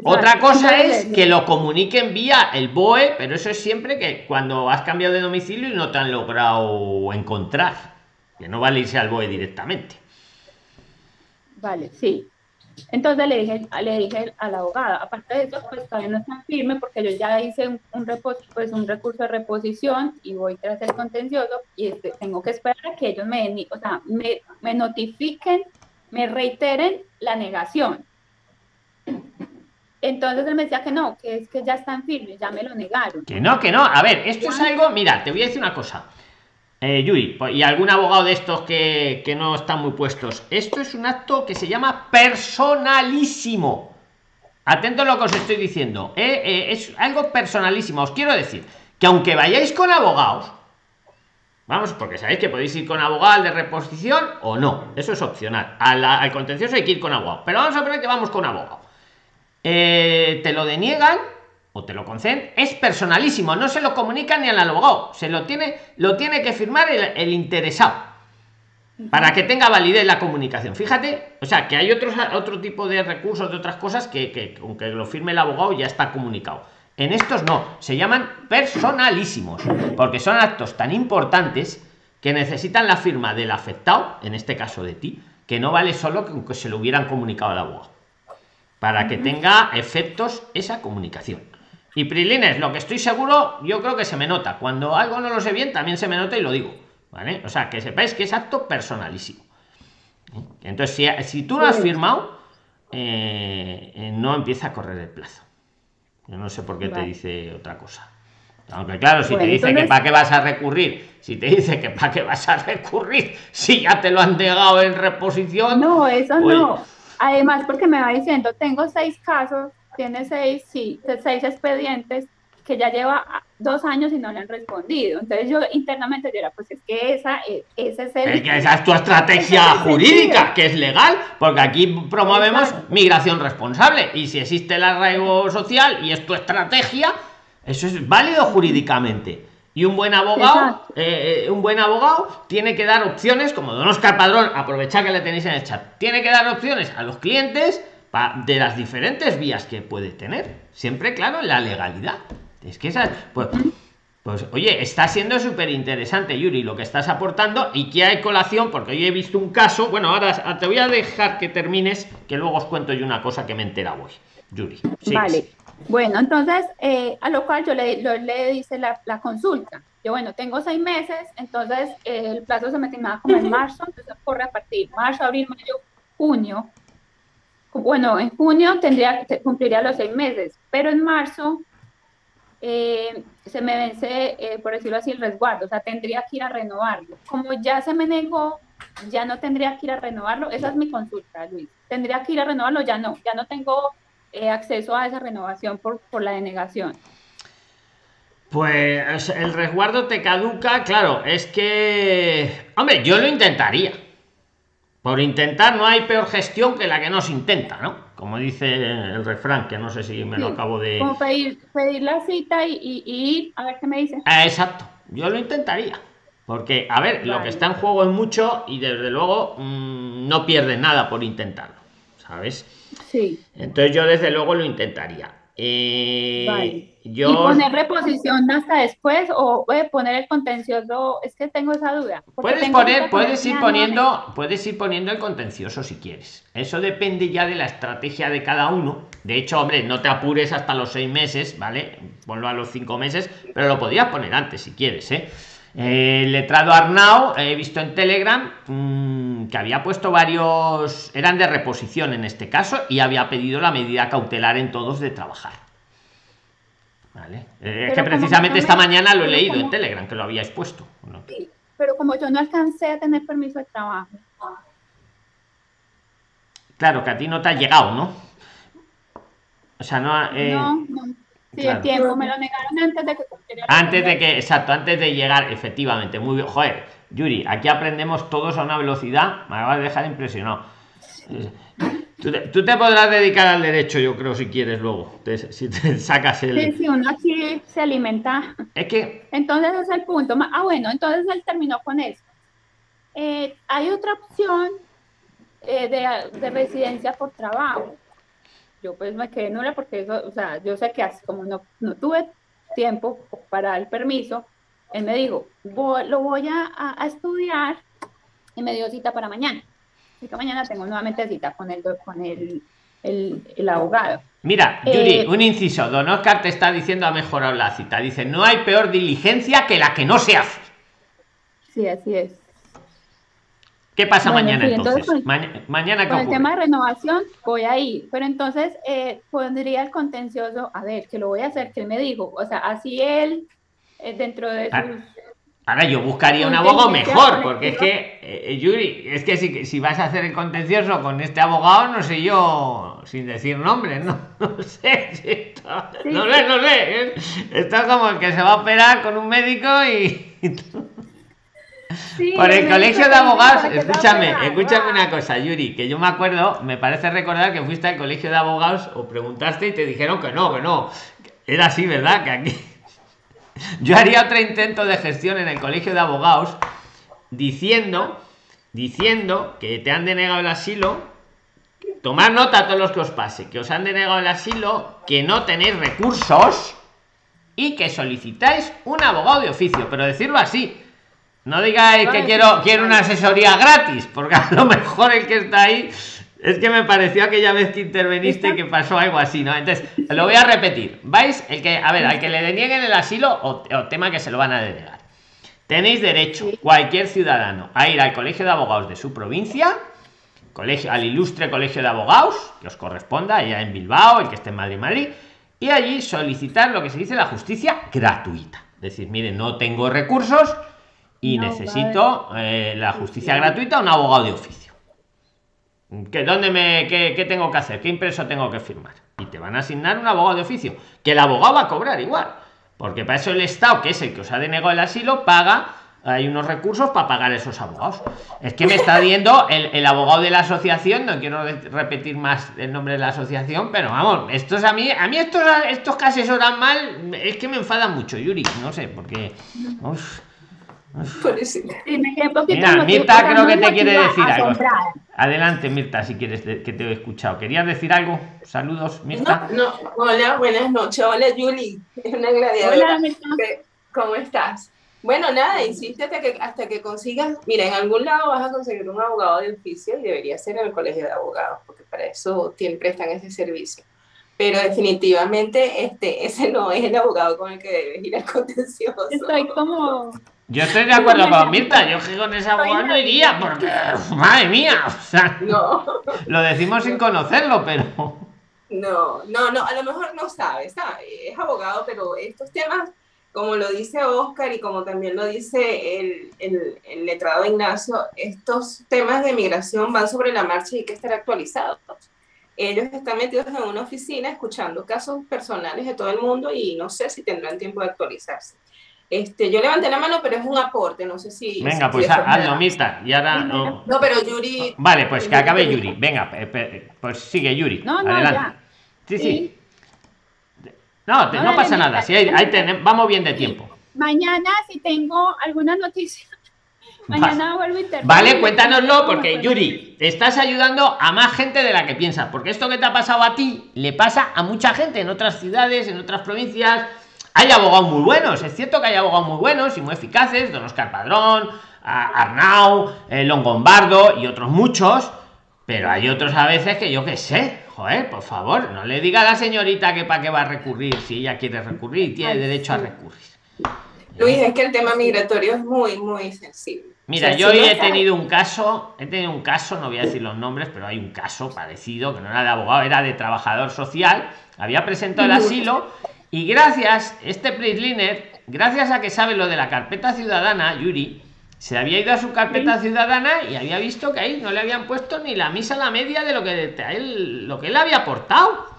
Otra cosa es que lo comuniquen vía el BOE, pero eso es siempre que cuando has cambiado de domicilio y no te han logrado encontrar, que no vale irse al BOE directamente. Vale, sí. Entonces le dije, le dije a la abogada, aparte de eso, pues todavía no está firme porque yo ya hice un, un, pues, un recurso de reposición y voy tras el contencioso y este, tengo que esperar a que ellos me, o sea, me, me notifiquen, me reiteren la negación. Entonces él me decía que no, que es que ya están firmes, ya me lo negaron. Que no, que no. A ver, esto es algo, mira, te voy a decir una cosa. Eh, Yui, y algún abogado de estos que, no están muy puestos. Esto es un acto que se llama personalísimo. Atento a lo que os estoy diciendo. Eh, eh, es algo personalísimo. Os quiero decir que aunque vayáis con abogados, vamos, porque sabéis que podéis ir con abogado de reposición o no. Eso es opcional. al contencioso hay que ir con abogado. Pero vamos a poner que vamos con abogado. Te lo deniegan o te lo conceden, es personalísimo, no se lo comunica ni al abogado, se lo tiene, lo tiene que firmar el, interesado para que tenga validez la comunicación. Fíjate, o sea, que hay otros otro tipo de recursos, de otras cosas que, que aunque lo firme el abogado ya está comunicado. En estos no, se llaman personalísimos, porque son actos tan importantes que necesitan la firma del afectado, en este caso de ti, que no vale solo que se lo hubieran comunicado al abogado, para que tenga efectos esa comunicación. Y Prilines, lo que estoy seguro, yo creo que se me nota. Cuando algo no lo sé bien, también se me nota y lo digo. ¿Vale? O sea, que sepáis que es acto personalísimo. ¿Eh? Entonces, si, tú lo has firmado, eh, eh, no empieza a correr el plazo. Yo no sé por qué te dice otra cosa. Aunque claro, si te dice que para qué vas a recurrir, si te dice que para qué vas a recurrir, [LAUGHS] si ya te lo han negado en reposición. No, eso pues no. Además, porque me va diciendo, tengo seis casos tiene seis, sí, seis expedientes que ya lleva dos años y no le han respondido. Entonces yo internamente diría, pues es que esa, e, ese es el... Es que esa es tu estrategia jurídica, que es legal, porque aquí promovemos migración responsable. Y si existe el arraigo social y es tu estrategia, eso es válido jurídicamente. Y un buen abogado, eh, eh, un buen abogado tiene que dar opciones, como Don Oscar Padrón, aprovechar que le tenéis en el chat, tiene que dar opciones a los clientes de las diferentes vías que puede tener. Siempre, claro, en la legalidad. Es que esa, pues, pues oye, está siendo súper interesante, Yuri, lo que estás aportando y que hay colación, porque hoy he visto un caso. Bueno, ahora te voy a dejar que termines, que luego os cuento yo una cosa que me entera hoy. Yuri. Vale. Bueno, entonces, eh, a lo cual yo le, le dice la, la, consulta. Yo, bueno, tengo seis meses, entonces eh, el plazo se me terminaba como en marzo, entonces corre a partir marzo, abril, mayo, junio. Bueno, en junio tendría, cumpliría los seis meses, pero en marzo eh, se me vence, por decirlo así, el resguardo, o sea, tendría que ir a renovarlo. Como ya se me negó, ya no tendría que ir a renovarlo. Esa es mi consulta, Luis. Tendría que ir a renovarlo, ya no, ya no tengo eh, acceso a esa renovación por, por la denegación? Pues el resguardo te caduca, claro, es que, hombre, yo lo intentaría. Por intentar no hay peor gestión que la que no se intenta, ¿no? Como dice el refrán, que no sé si me lo acabo de... Como pedir, pedir la cita y, ir a ver qué me dice. Ah, exacto, yo lo intentaría. Porque, a ver, lo que está en juego es mucho y desde luego mm, no pierdes nada por intentarlo, ¿sabes? Sí. Entonces yo desde luego lo intentaría. Eh, yo... ¿Y poner reposición hasta después o poner el contencioso? Es que tengo esa duda. Puedes poner, puedes ir poniendo, puedes ir poniendo el contencioso si quieres. Eso depende ya de la estrategia de cada uno. De hecho, hombre, no te apures hasta los seis meses, ¿vale? Ponlo a los cinco meses, pero lo podrías poner antes si quieres, ¿eh? El letrado Arnau, he visto en Telegram mm, que había puesto varios, eran de reposición en este caso, y había pedido la medida cautelar en todos de trabajar. Vale. Eh, es que precisamente esta mañana lo he leído en Telegram, que lo había expuesto. pero como yo no alcancé a tener permiso de trabajo. Claro, que a ti no te ha llegado, ¿no? O sea, no. Eh, no, no. Sí, el tiempo, me lo negaron antes de que Antes de que, exacto, antes de llegar, efectivamente, muy bien. Joder, Yuri, aquí aprendemos todos a una velocidad, me vas a dejar impresionado. Tú te, podrás dedicar al derecho, yo creo, si quieres luego, si te [LAUGHS] sacas el... Sí, sí, uno así se alimenta. Es que... Entonces es el punto. Ah, bueno, entonces él terminó con eso. Eh, hay otra opción eh, de, de residencia por trabajo yo pues me quedé nula porque eso, o sea, yo sé que así como no, no tuve tiempo para el permiso, él me dijo, lo voy a, a, estudiar y me dio cita para mañana. Así que mañana tengo nuevamente cita con el, con el, el, el abogado. Mira, Yuri, eh, un inciso. Don Oscar te está diciendo ha mejorado la cita. Dice, no hay peor diligencia que la que no se hace. Sí, así es. ¿Qué pasa mañana entonces? mañana con el tema de renovación voy a ir, pero entonces eh, pondría el contencioso, a ver, que lo voy a hacer, que él me dijo, o sea, así él eh, dentro de ah, sus... Ahora yo buscaría un abogado mejor, porque es que, eh, eh, Yuri, es que si, si, vas a hacer el contencioso con este abogado, no sé yo, sin decir nombres, no, [LAUGHS] no sé, no sé, no sé, esto es como el que se va a operar con un médico y [LAUGHS] por el colegio de abogados, escúchame, escúchame una cosa, Yuri, que yo me acuerdo, me parece recordar que fuiste al colegio de abogados o preguntaste y te dijeron que no, que no. Era así, ¿verdad? Que aquí. [LAUGHS] Yo haría otro intento de gestión en el colegio de abogados diciendo, diciendo que te han denegado el asilo. Tomar nota a todos los que os pase, que os han denegado el asilo, que no tenéis recursos y que solicitáis un abogado de oficio, pero decirlo así, no digáis que quiero, quiero una asesoría gratis, porque a lo mejor el que está ahí es que me pareció aquella vez que interveniste que pasó algo así, ¿no? Entonces, lo voy a repetir. ¿Vais? El que, a ver, al que le denieguen el asilo o, tema que se lo van a denegar. Tenéis derecho, cualquier ciudadano, a ir al colegio de abogados de su provincia, colegio, al ilustre colegio de abogados, que os corresponda, allá en Bilbao, el que esté en Madrid, Madrid, y allí solicitar lo que se dice la justicia gratuita. Es decir, miren, no tengo recursos, y necesito eh, la justicia gratuita un abogado de oficio. ¿Que dónde me qué, tengo que hacer? ¿Qué impreso tengo que firmar? Y te van a asignar un abogado de oficio, que el abogado va a cobrar igual. Porque para eso el Estado, que es el que os ha denegado el asilo, paga hay unos recursos para pagar esos abogados. Es que me está viendo el, abogado de la asociación, no quiero repetir más el nombre de la asociación, pero vamos, estos a mí, a mí estos, estos asesoran mal, es que me enfada mucho, Yuri, no sé, porque... Mira, Mirta creo que te quiere decir algo. Adelante, Mirta, si quieres que te he escuchado. ¿Querías decir algo? Saludos, Mirta. No, hola, buenas noches. Hola, Yuli. Una gladiadora. Hola, ¿Cómo estás? Bueno, nada, insiste hasta que, hasta que consigas, mira, en algún lado vas a conseguir un abogado de oficio y debería ser en el colegio de abogados, porque para eso tienen, prestan ese servicio. Pero definitivamente este, ese no es el abogado con el que debes ir al contencioso. Estoy como... Yo estoy de acuerdo con Mirta, yo que con ese abogado no iría, porque, [LAUGHS] madre mía, o sea, no. lo decimos sin conocerlo, pero... No, no, no, a lo mejor no sabe, sabe, es abogado, pero estos temas como lo dice Oscar y como también lo dice el, el, letrado Ignacio, estos temas de migración van sobre la marcha y hay que estar actualizados. Ellos están metidos en una oficina escuchando casos personales de todo el mundo y no sé si tendrán tiempo de actualizarse. Este, yo levanté la mano, pero es un aporte, no sé si... Venga, pues hazlo, Mirta, y ahora... No. no, pero Yuri... Vale, pues que acabe Yuri, venga, pues sigue Yuri, no, no, adelante. Sí, sí. No, no, pasa nada, si ahí, vamos bien de tiempo. Mañana, si tengo alguna noticia, [LAUGHS] mañana vuelvo a intervenir. Vale, cuéntanoslo, porque Yuri, estás ayudando a más gente de la que piensas, porque esto que te ha pasado a ti le pasa a mucha gente en otras ciudades, en otras provincias. Hay abogados muy buenos, es cierto que hay abogados muy buenos y muy eficaces, don Oscar Padrón, Arnau, eh, Longombardo y otros muchos, pero hay otros a veces que yo qué sé, joder, por favor, no le diga a la señorita que para qué va a recurrir si ella quiere recurrir y tiene derecho a recurrir. Luis, es que el tema migratorio es muy, muy sensible. Mira, yo hoy he tenido un caso, he tenido un caso, no voy a decir los nombres, pero hay un caso parecido, que no era de abogado, era de trabajador social, había presentado el asilo y gracias, este Prisliner, gracias a que sabe lo de la carpeta ciudadana, Yuri, se había ido a su carpeta ciudadana y había visto que ahí no le habían puesto ni la misa a la media de lo que él, lo que él había aportado.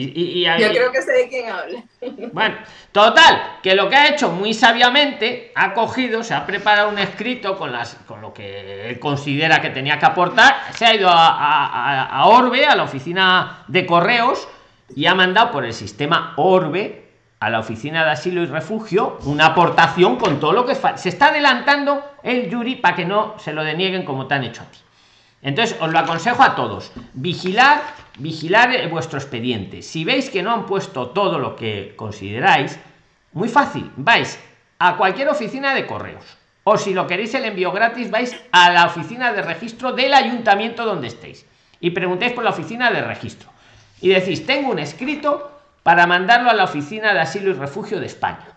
Y, Yo creo que sé de quién habla. [LAUGHS] Bueno, total, que lo que ha hecho muy sabiamente, ha cogido, se ha preparado un escrito con, las, con lo que él considera que tenía que aportar, se ha ido a, a Orbe, a la oficina de correos, y ha mandado por el sistema Orbe a la oficina de asilo y refugio una aportación con todo lo que se está adelantando el jury para que no se lo denieguen como te han hecho a ti. Entonces os lo aconsejo a todos vigilar vigilar vuestro expediente. Si veis que no han puesto todo lo que consideráis muy fácil vais a cualquier oficina de correos o si lo queréis el envío gratis vais a la oficina de registro del ayuntamiento donde estéis y preguntéis por la oficina de registro y decís tengo un escrito para mandarlo a la oficina de asilo y refugio de España.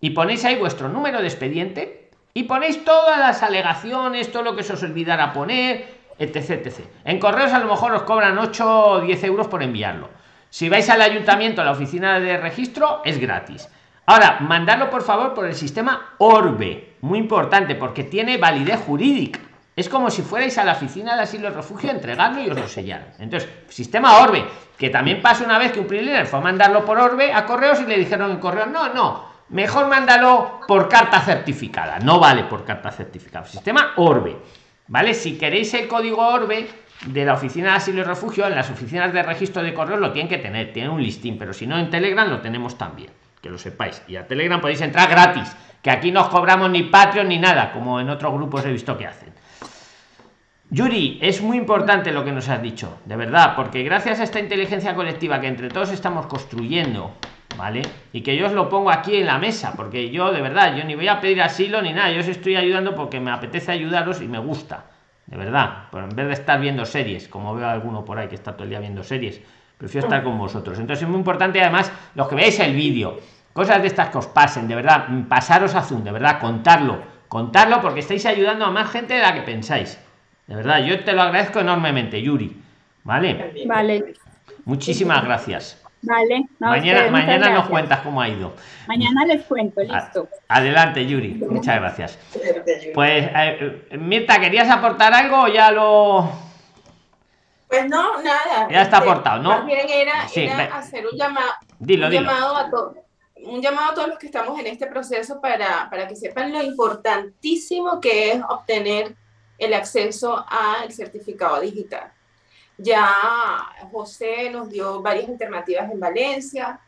Y ponéis ahí vuestro número de expediente y ponéis todas las alegaciones, todo lo que se os olvidara poner, etc, etc. En correos a lo mejor os cobran 8 o 10 euros por enviarlo. Si vais al ayuntamiento, a la oficina de registro, es gratis. Ahora, mandarlo por favor por el sistema Orbe. Muy importante porque tiene validez jurídica. Es como si fuerais a la oficina de asilo y refugio entregarlo y os lo sellaron. Entonces, sistema Orbe, que también pasó una vez que un primer fue a mandarlo por Orbe a correos y le dijeron en correo, no, no, mejor mándalo por carta certificada. No vale por carta certificada. Sistema Orbe. ¿Vale? Si queréis el código Orbe de la oficina de asilo y refugio, en las oficinas de registro de correos lo tienen que tener, tienen un listín, pero si no en Telegram lo tenemos también, que lo sepáis. Y a Telegram podéis entrar gratis, que aquí no os cobramos ni Patreon ni nada, como en otros grupos he visto que hacen. Yuri, es muy importante lo que nos has dicho, de verdad, porque gracias a esta inteligencia colectiva que entre todos estamos construyendo, ¿vale? Y que yo os lo pongo aquí en la mesa, porque yo de verdad, yo ni voy a pedir asilo ni nada, yo os estoy ayudando porque me apetece ayudaros y me gusta, de verdad, pero en vez de estar viendo series, como veo a alguno por ahí que está todo el día viendo series, prefiero estar con vosotros. Entonces es muy importante además los que veáis el vídeo, cosas de estas que os pasen, de verdad, pasaros a Zoom, de verdad, contarlo, contarlo porque estáis ayudando a más gente de la que pensáis. De verdad, yo te lo agradezco enormemente, Yuri. ¿Vale? Vale. Muchísimas gracias. Vale. mañana mañana nos cuentas cómo ha ido. Mañana les cuento, listo. Adelante, Yuri. Muchas gracias. Pues, eh, Mirta, ¿querías aportar algo o ya lo.? Pues no, nada. Ya está este, aportado, ¿no? Más bien era, hacer un, dilo, llamado a todos un llamado a todos los que estamos en este proceso para, para que sepan lo importantísimo que es obtener el acceso al certificado digital. Ya José nos dio varias alternativas en Valencia,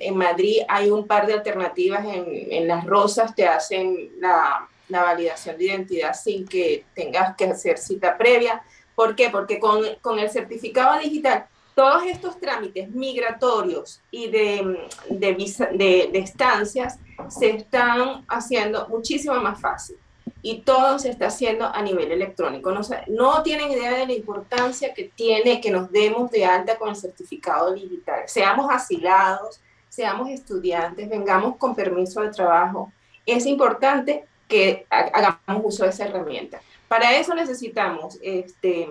en Madrid hay un par de alternativas, en, Las Rosas te hacen la, la, validación de identidad sin que tengas que hacer cita previa. ¿Por qué? Porque con, con el certificado digital todos estos trámites migratorios y de, de, de, de, estancias se están haciendo muchísimo más fácil y todo se está haciendo a nivel electrónico. No, tienen idea de la importancia que tiene que nos demos de alta con el certificado digital. Seamos asilados, seamos estudiantes, vengamos con permiso de trabajo. Es importante que hagamos uso de esa herramienta. Para eso necesitamos este,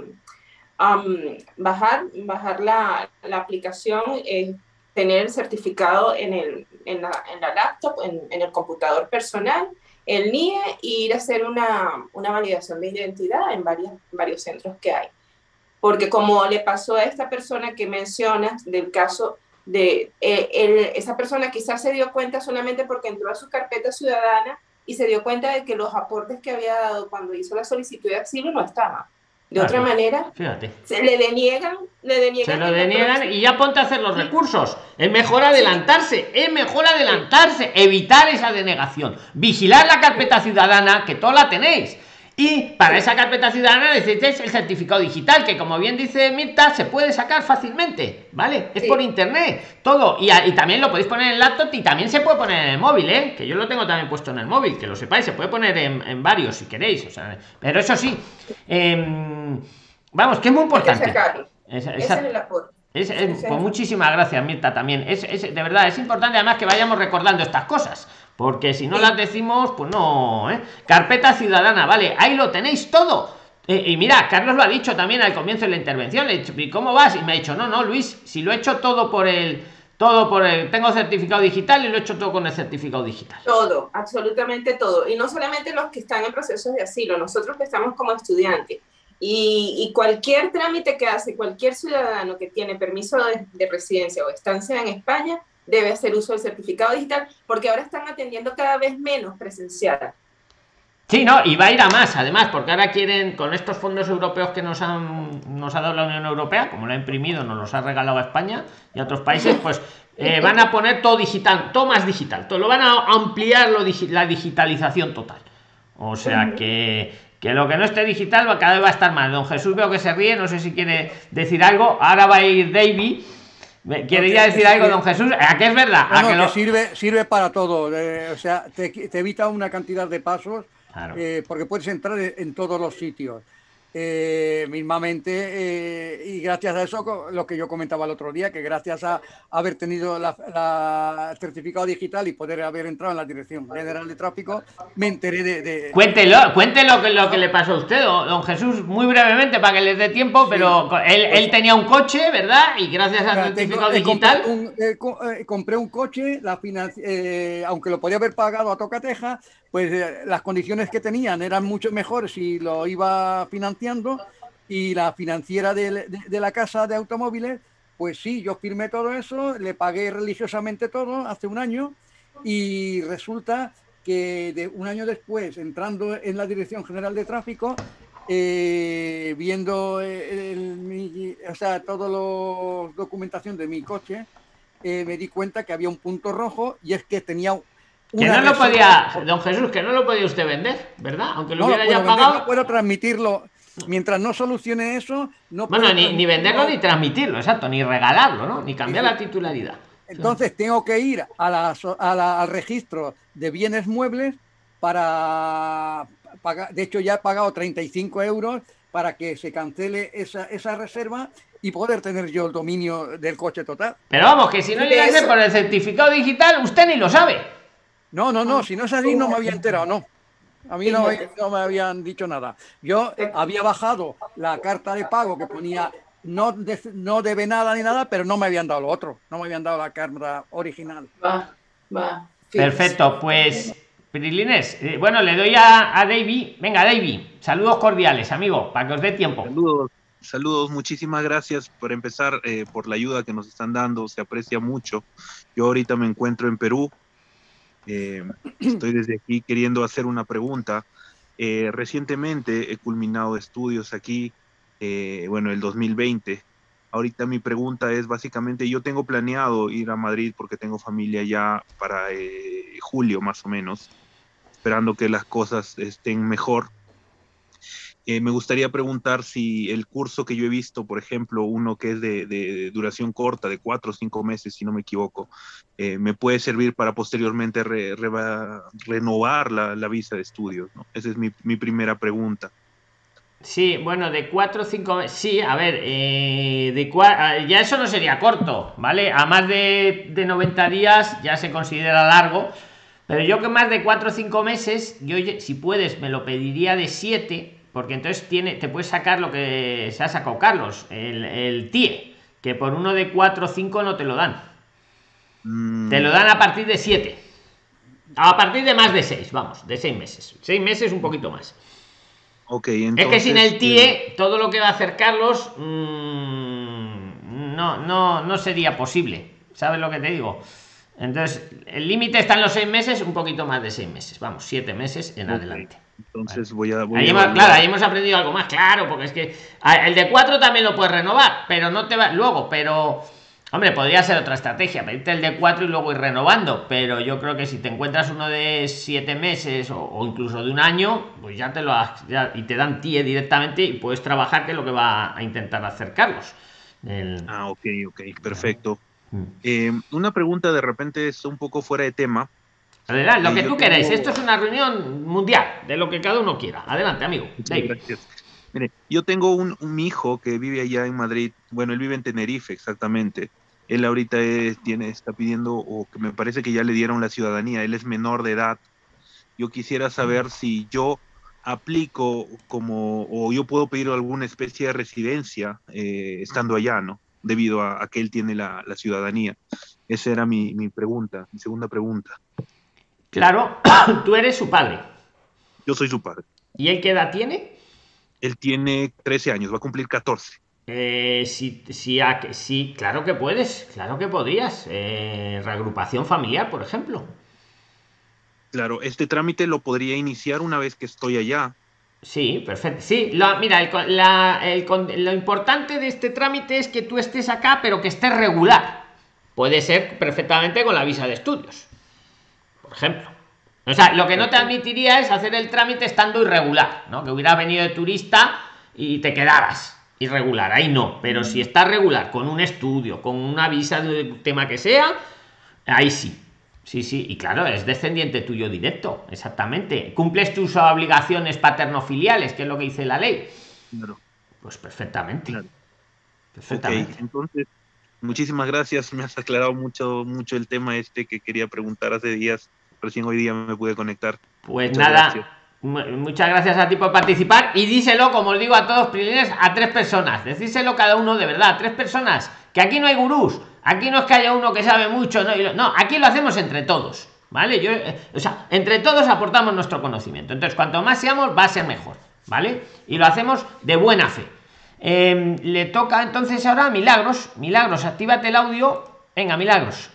bajar, bajar la, aplicación, eh, tener el certificado en, el, en, la, laptop, en, el computador personal, el NIE, e ir a hacer una, una validación de identidad en varios, varios centros que hay. Porque como le pasó a esta persona que mencionas del caso de eh, esa persona quizás se dio cuenta solamente porque entró a su carpeta ciudadana y se dio cuenta de que los aportes que había dado cuando hizo la solicitud de asilo no estaban. De otra manera, Fíjate. se le deniegan, le deniegan. Se lo deniegan y ya ponte a hacer los recursos. Es mejor adelantarse, es mejor adelantarse, evitar esa denegación, vigilar la carpeta ciudadana, que todos la tenéis. Y para esa carpeta ciudadana necesitáis el certificado digital, que como bien dice Mirta, se puede sacar fácilmente, ¿vale? Es sí. por internet, todo. Y, y, también lo podéis poner en el laptop y también se puede poner en el móvil, ¿eh? Que yo lo tengo también puesto en el móvil, que lo sepáis, se puede poner en, en varios si queréis. O sea, pero eso sí, eh, vamos, que es muy importante. Esa, esa, es. Es, es, pues muchísimas gracias, Mirta, también. Es, es, de verdad, es importante además que vayamos recordando estas cosas. Porque si no las decimos, pues no. ¿eh? Carpeta ciudadana, vale, ahí lo tenéis todo. Eh, y mira, Carlos lo ha dicho también al comienzo de la intervención. Le he dicho, ¿y cómo vas? Y me ha dicho, no, no, Luis, si lo he hecho todo por el. Todo por el. Tengo certificado digital y lo he hecho todo con el certificado digital. Todo, absolutamente todo. Y no solamente los que están en procesos de asilo, nosotros que estamos como estudiantes. Y, y, cualquier trámite que hace cualquier ciudadano que tiene permiso de, de, residencia o estancia en España debe hacer uso del certificado digital porque ahora están atendiendo cada vez menos presencial. Sí, no, y va a ir a más, además, porque ahora quieren, con estos fondos europeos que nos, han, nos ha dado la Unión Europea, como lo ha imprimido, nos los ha regalado a España y a otros países, pues eh, van a poner todo digital, todo más digital, todo lo van a ampliar lo, la digitalización total. O sea que que lo que no esté digital va cada vez va a estar más. Don Jesús veo que se ríe, no sé si quiere decir algo. Ahora va a ir David. ¿Quiere ya decir algo, don Jesús? ¿A qué es verdad? No, ¿A que no, que sirve, sirve para todo. Eh, o sea, te, te, evita una cantidad de pasos claro. eh, porque puedes entrar en todos los sitios. Eh, mismamente eh, y gracias a eso lo que yo comentaba el otro día que gracias a haber tenido la, certificado digital y poder haber entrado en la dirección general de tráfico me enteré de, de... cuéntelo cuéntelo que lo que le pasó a usted don Jesús muy brevemente para que les dé tiempo sí. pero él, pues, él, tenía un coche verdad y gracias al certificado tengo, digital compré un, eh, compré un coche la eh, aunque lo podía haber pagado a tocateja pues eh, las condiciones que tenían eran mucho mejores si lo iba y la financiera de, de, de, la casa de automóviles, pues sí, yo firmé todo eso, le pagué religiosamente todo hace un año y resulta que de un año después, entrando en la Dirección General de Tráfico, eh, viendo el, mi, o sea, toda la documentación de mi coche, eh, me di cuenta que había un punto rojo y es que tenía que no lo podía, don Jesús, que no lo podía usted vender, ¿verdad? Aunque lo no hubiera lo ya vender, pagado. No puedo transmitirlo Mientras no solucione eso, no Bueno, ni, ni, venderlo ni transmitirlo, exacto, ni regalarlo, ¿no? Ni cambiar sí. la titularidad. Entonces tengo que ir a la, a la, al registro de bienes muebles para pagar. De hecho, ya he pagado 35 euros para que se cancele esa, esa reserva y poder tener yo el dominio del coche total. Pero vamos, que si no llega a ser por el certificado digital, usted ni lo sabe. No, no, no, si no es así no me había enterado, no. A mí no, no, me habían dicho nada. Yo había bajado la carta de pago que ponía no, de, no debe nada ni nada, pero no me habían dado lo otro. No me habían dado la carta original. Va, va. Perfecto, pues Prilines, eh, bueno, le doy a, a David. Venga, David, saludos cordiales, amigo, para que os dé tiempo. Saludos, saludos, muchísimas gracias por empezar, eh, por la ayuda que nos están dando, se aprecia mucho. Yo ahorita me encuentro en Perú, eh, estoy desde aquí queriendo hacer una pregunta. Eh, recientemente he culminado estudios aquí, bueno, el 2020. Ahorita mi pregunta es básicamente, yo tengo planeado ir a Madrid porque tengo familia ya para julio más o menos, esperando que las cosas estén mejor eh, me gustaría preguntar si el curso que yo he visto, por ejemplo, uno que es de, duración corta, de cuatro o cinco meses, si no me equivoco, eh, me puede servir para posteriormente renovar la, visa de estudios. Esa es mi, primera pregunta. Sí, bueno, de cuatro o cinco meses. Sí, a ver, eh, ah, ya eso no sería corto, ¿vale? A más de, de 90 días ya se considera largo. Pero yo que más de cuatro o cinco meses, yo si puedes, me lo pediría de siete porque entonces tiene, te puedes sacar lo que se ha sacado Carlos, el, TIE, que por uno de 4 o 5 no te lo dan. Mm. Te lo dan a partir de 7. A partir de más de 6, vamos, de 6 meses. 6 meses un poquito más. Ok, entonces, Es que sin el TIE, eh, todo lo que va a hacer Carlos mmm, no, no, no sería posible. ¿Sabes lo que te digo? Entonces, el límite está en los 6 meses, un poquito más de 6 meses. Vamos, 7 meses en adelante. Entonces voy a. ahí hemos, claro, ahí hemos aprendido algo más, claro, porque es que el de 4 también lo puedes renovar, pero no te va luego, pero. Hombre, podría ser otra estrategia, pedirte el de 4 y luego ir renovando, pero yo creo que si te encuentras uno de 7 meses o, incluso de un año, pues ya te lo has, y te dan TIE directamente y puedes trabajar, que es lo que va a intentar hacer Carlos. Ah, ok, ok, perfecto. Mm. Eh, una pregunta de repente es un poco fuera de tema, Adelante, lo que tú queráis. Esto es una reunión mundial, de lo que cada uno quiera. Adelante, amigo. Gracias. Mire, yo tengo un, hijo que vive allá en Madrid. Bueno, él vive en Tenerife, exactamente. Él ahorita tiene, está pidiendo, o que me parece que ya le dieron la ciudadanía. Él es menor de edad. Yo quisiera saber si yo aplico como, o yo puedo pedir alguna especie de residencia eh, estando allá, ¿no? Debido a, que él tiene la, ciudadanía. Esa era mi, mi pregunta, mi segunda pregunta. Claro, [COUGHS] tú eres su padre. Yo soy su padre. ¿Y él qué edad tiene? Él tiene 13 años, va a cumplir 14. Eh, sí, sí, sí, claro que puedes, claro que podrías. Eh, reagrupación familiar, por ejemplo. Claro, este trámite lo podría iniciar una vez que estoy allá. Sí, perfecto. Sí, mira, lo importante de este trámite es que tú estés acá, pero que estés regular. Puede ser perfectamente con la visa de estudios ejemplo. O sea, lo que no te admitiría es hacer el trámite estando irregular, ¿no? Que hubiera venido de turista y te quedaras irregular, ahí no. Pero si estás regular, con un estudio, con una visa de tema que sea, ahí sí. Sí, sí, y claro, es descendiente tuyo directo, exactamente. Cumples tus obligaciones paterno-filiales, que es lo que dice la ley. Claro. Pues perfectamente. Perfectamente. entonces, muchísimas gracias, me has aclarado mucho, mucho el tema este que quería preguntar hace días recién hoy día me pude conectar. Pues nada, muchas gracias a ti por participar y díselo, como os digo a todos, Prilines, a tres personas. Decíselo cada uno de verdad, a tres personas. Que aquí no hay gurús, aquí no es que haya uno que sabe mucho, no, no aquí lo hacemos entre todos. ¿Vale? Yo, eh, o sea, entre todos aportamos nuestro conocimiento. Entonces, cuanto más seamos, va a ser mejor. ¿Vale? Y lo hacemos de buena fe. Em, le toca entonces ahora Milagros. Milagros, actívate el audio. Venga, Milagros.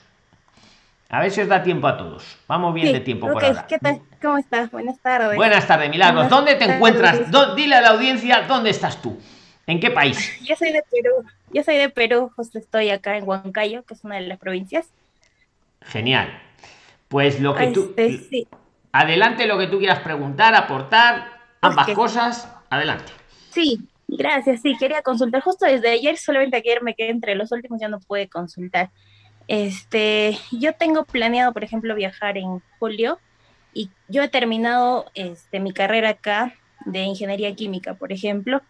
A ver si os da tiempo a todos. Vamos bien de tiempo por ahora. ¿Qué tal? ¿Cómo estás? Buenas tardes. Buenas tardes, Milagros. ¿Dónde te encuentras? Dile a la audiencia dónde estás tú. ¿En qué país? [LAUGHS] Yo soy de Perú. Yo soy de Perú. Justo estoy acá en Huancayo, que es una de las provincias. Genial. Pues lo que tú. Este, adelante lo que tú quieras preguntar, aportar, ambas cosas. Adelante. Sí, gracias. Sí, quería consultar justo desde ayer. Solamente ayer me quedé entre los últimos, ya no pude consultar. Este, yo tengo planeado, por ejemplo, viajar en julio y yo he terminado este, mi carrera acá de ingeniería química, por ejemplo.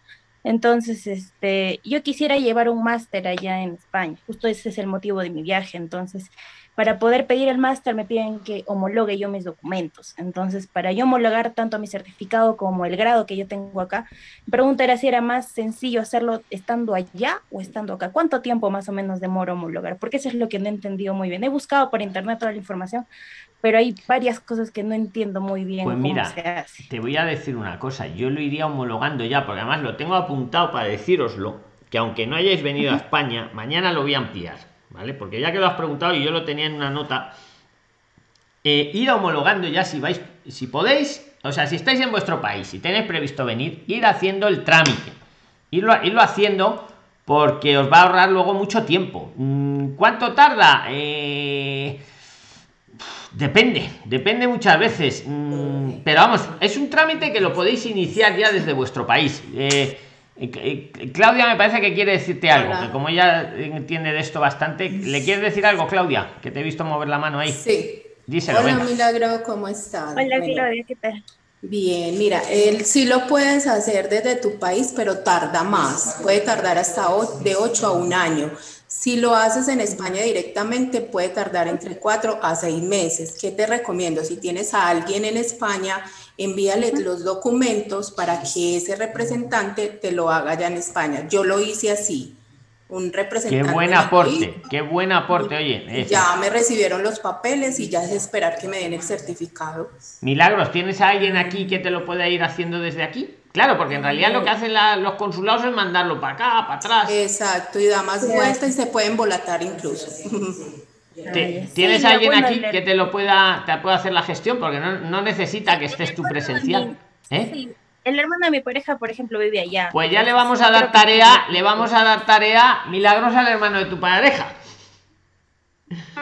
Entonces, este, yo quisiera llevar un máster allá en España. Justo ese es el motivo de mi viaje. Entonces, para poder pedir el máster me piden que homologue yo mis documentos. Entonces, para yo homologar tanto mi certificado como el grado que yo tengo acá, mi pregunta era si era más sencillo hacerlo estando allá o estando acá. ¿Cuánto tiempo más o menos demora homologar? Porque eso es lo que no he entendido muy bien. He buscado por internet toda la información, pero hay varias cosas que no entiendo muy bien Pues cómo mira, se hace. te voy a decir una cosa, yo lo iría homologando ya, porque además lo tengo apuntado para decíroslo, que aunque no hayáis venido a España, mañana lo voy a ampliar, ¿vale? Porque ya que lo has preguntado y yo lo tenía en una nota, eh, ir homologando ya si vais, si podéis, o sea, si estáis en vuestro país, si tenéis previsto venir, ir haciendo el trámite, irlo, irlo haciendo porque os va a ahorrar luego mucho tiempo. Mm, ¿Cuánto tarda? Eh, Depende, depende muchas veces. Mm, pero vamos, es un trámite que lo podéis iniciar ya desde vuestro país. Eh, Claudia me parece que quiere decirte algo, Hola. que como ella entiende de esto bastante, ¿le quieres decir algo, Claudia? Que te he visto mover la mano ahí. Sí. Díselo, Hola, venga. Milagro, ¿cómo estás? Hola, Claudia, ¿qué tal? Bien, mira, él sí lo puedes hacer desde tu país, pero tarda más. Puede tardar hasta de 8 a un año. Si lo haces en España directamente, puede tardar entre 4 a 6 meses. ¿Qué te recomiendo? Si tienes a alguien en España, envíale los documentos para que ese representante te lo haga ya en España. Yo lo hice así. Un Qué representante. buen en aquí, aporte, qué buen aporte, oye. eso. Ya me recibieron los papeles y ya es esperar que me den el certificado. Milagros, ¿tienes a alguien aquí que te lo pueda ir haciendo desde aquí? Claro, porque en realidad lo que hacen la- los consulados es mandarlo para acá, para atrás. Exacto, y da más vueltas y se pueden volatar incluso. Sí, ¿Tienes lo alguien bueno aquí que te lo pueda, te pueda hacer la gestión? Porque no, no necesita que estés tú presencial. ¿eh? Sí, el hermano de mi pareja, por ejemplo, vive allá. Pues ya le vamos a dar tarea, le vamos a dar tarea milagros al hermano de tu pareja.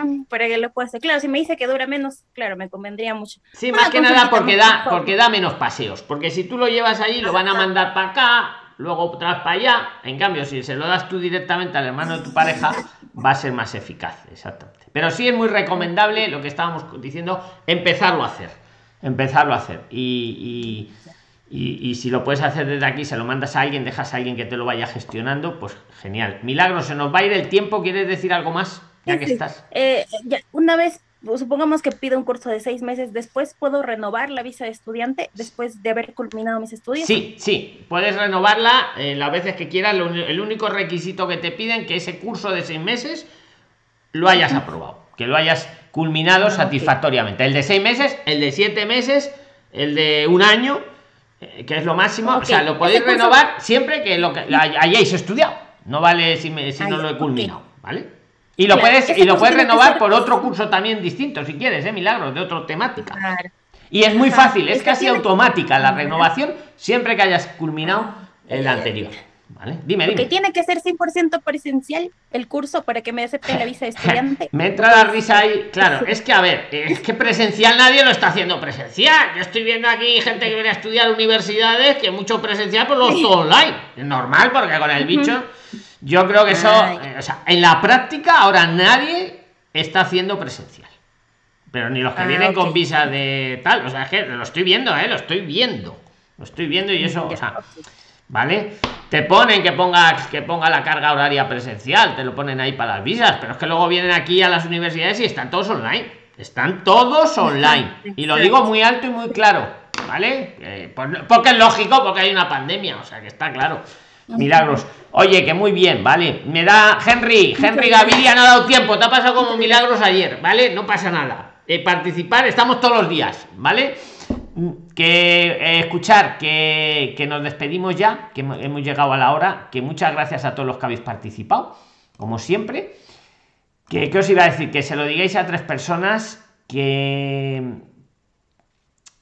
Mm, Para que lo pueda hacer. Claro, si me dice que dura menos, claro, me convendría mucho. Sí, más que nada porque da, porque da menos paseos. Porque si tú lo llevas allí, lo van a mandar para acá, luego otra vez para allá. En cambio, si se lo das tú directamente al hermano de tu pareja, va a ser más eficaz. Exactamente. Pero sí es muy recomendable lo que estábamos diciendo, empezarlo a hacer. Empezarlo a hacer. Y, y, y- y si lo puedes hacer desde aquí, se lo mandas a alguien, dejas a alguien que te lo vaya gestionando, pues genial. Milagro, se nos va a ir el tiempo. ¿Quieres decir algo más? Ya Sí, que estás. Eh, ya, una vez, supongamos que pido un curso de seis meses, después puedo renovar la visa de estudiante después de haber culminado mis estudios. Sí, sí, puedes renovarla eh, las veces que quieras. Lo el único requisito que te piden que ese curso de seis meses lo hayas aprobado, que lo hayas culminado Ah, satisfactoriamente. El de seis meses, el de siete meses, el de un año, eh, que es lo máximo. O sea, lo podéis curso- renovar siempre que lo que hayáis estudiado. No vale si, me- si Ah, no lo he culminado, ¿vale? Y lo Claro, puedes, y lo puedes renovar ser- por otro curso también distinto, si quieres, ¿eh? Milagros, de otra temática. Claro. Y es muy Ajá. fácil, es casi tiene- automática la renovación siempre que hayas culminado el anterior. ¿Vale? Dime, dime. tiene que ser 100% presencial el curso para que me acepten la visa de [LAUGHS] estudiante. Me entra la risa ahí. Claro, es que a ver, es que presencial nadie lo está haciendo presencial. Yo estoy viendo aquí gente que viene a estudiar universidades que mucho presencial, pues lo todo online. Es normal porque con el bicho. Yo creo que eso, Ay. eh, o sea, en la práctica ahora nadie está haciendo presencial. Pero ni los que Ah, vienen con visa de tal, o sea, es que lo estoy viendo, ¿eh? Lo estoy viendo. Lo estoy viendo y eso, o sea. ¿Vale? Te ponen que ponga, que ponga la carga horaria presencial, te lo ponen ahí para las visas, pero es que luego vienen aquí a las universidades y están todos online. Están todos online. Y lo digo muy alto y muy claro, ¿vale? Eh, por- porque es lógico, porque hay una pandemia, o sea que está claro. Milagros. Oye, que muy bien, ¿vale? Me da Henry, Henry Gaviria no ha dado tiempo, te ha pasado como milagros ayer, ¿vale? No pasa nada. Eh, participar, estamos todos los días, ¿vale? Que eh, escuchar que, que nos despedimos ya, que hemos- llegado a la hora, que muchas gracias a todos los que habéis participado, como siempre. Que, ¿Qué os iba a decir? Que se lo digáis a tres personas que.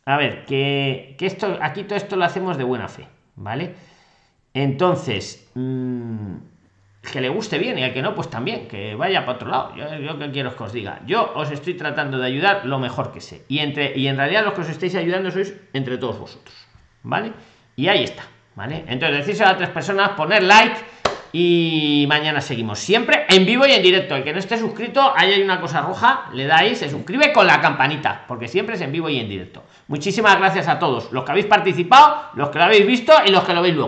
A ver, que, que esto, aquí todo esto lo hacemos de buena fe, ¿vale? Entonces, mm, que le guste bien y al que no, pues también, que vaya para otro lado. Yo, yo que quiero que os diga. Yo os estoy tratando de ayudar lo mejor que sé. Y, entre, y en realidad los que os estáis ayudando sois entre todos vosotros, ¿vale? Y ahí está, ¿vale? Entonces, decírselo a tres personas, poner like y mañana seguimos. Siempre en vivo y en directo. El que no esté suscrito, ahí hay una cosa roja, le dais, se suscribe con la campanita, porque siempre es en vivo y en directo. Muchísimas gracias a todos, los que habéis participado, los que lo habéis visto y los que lo veis luego.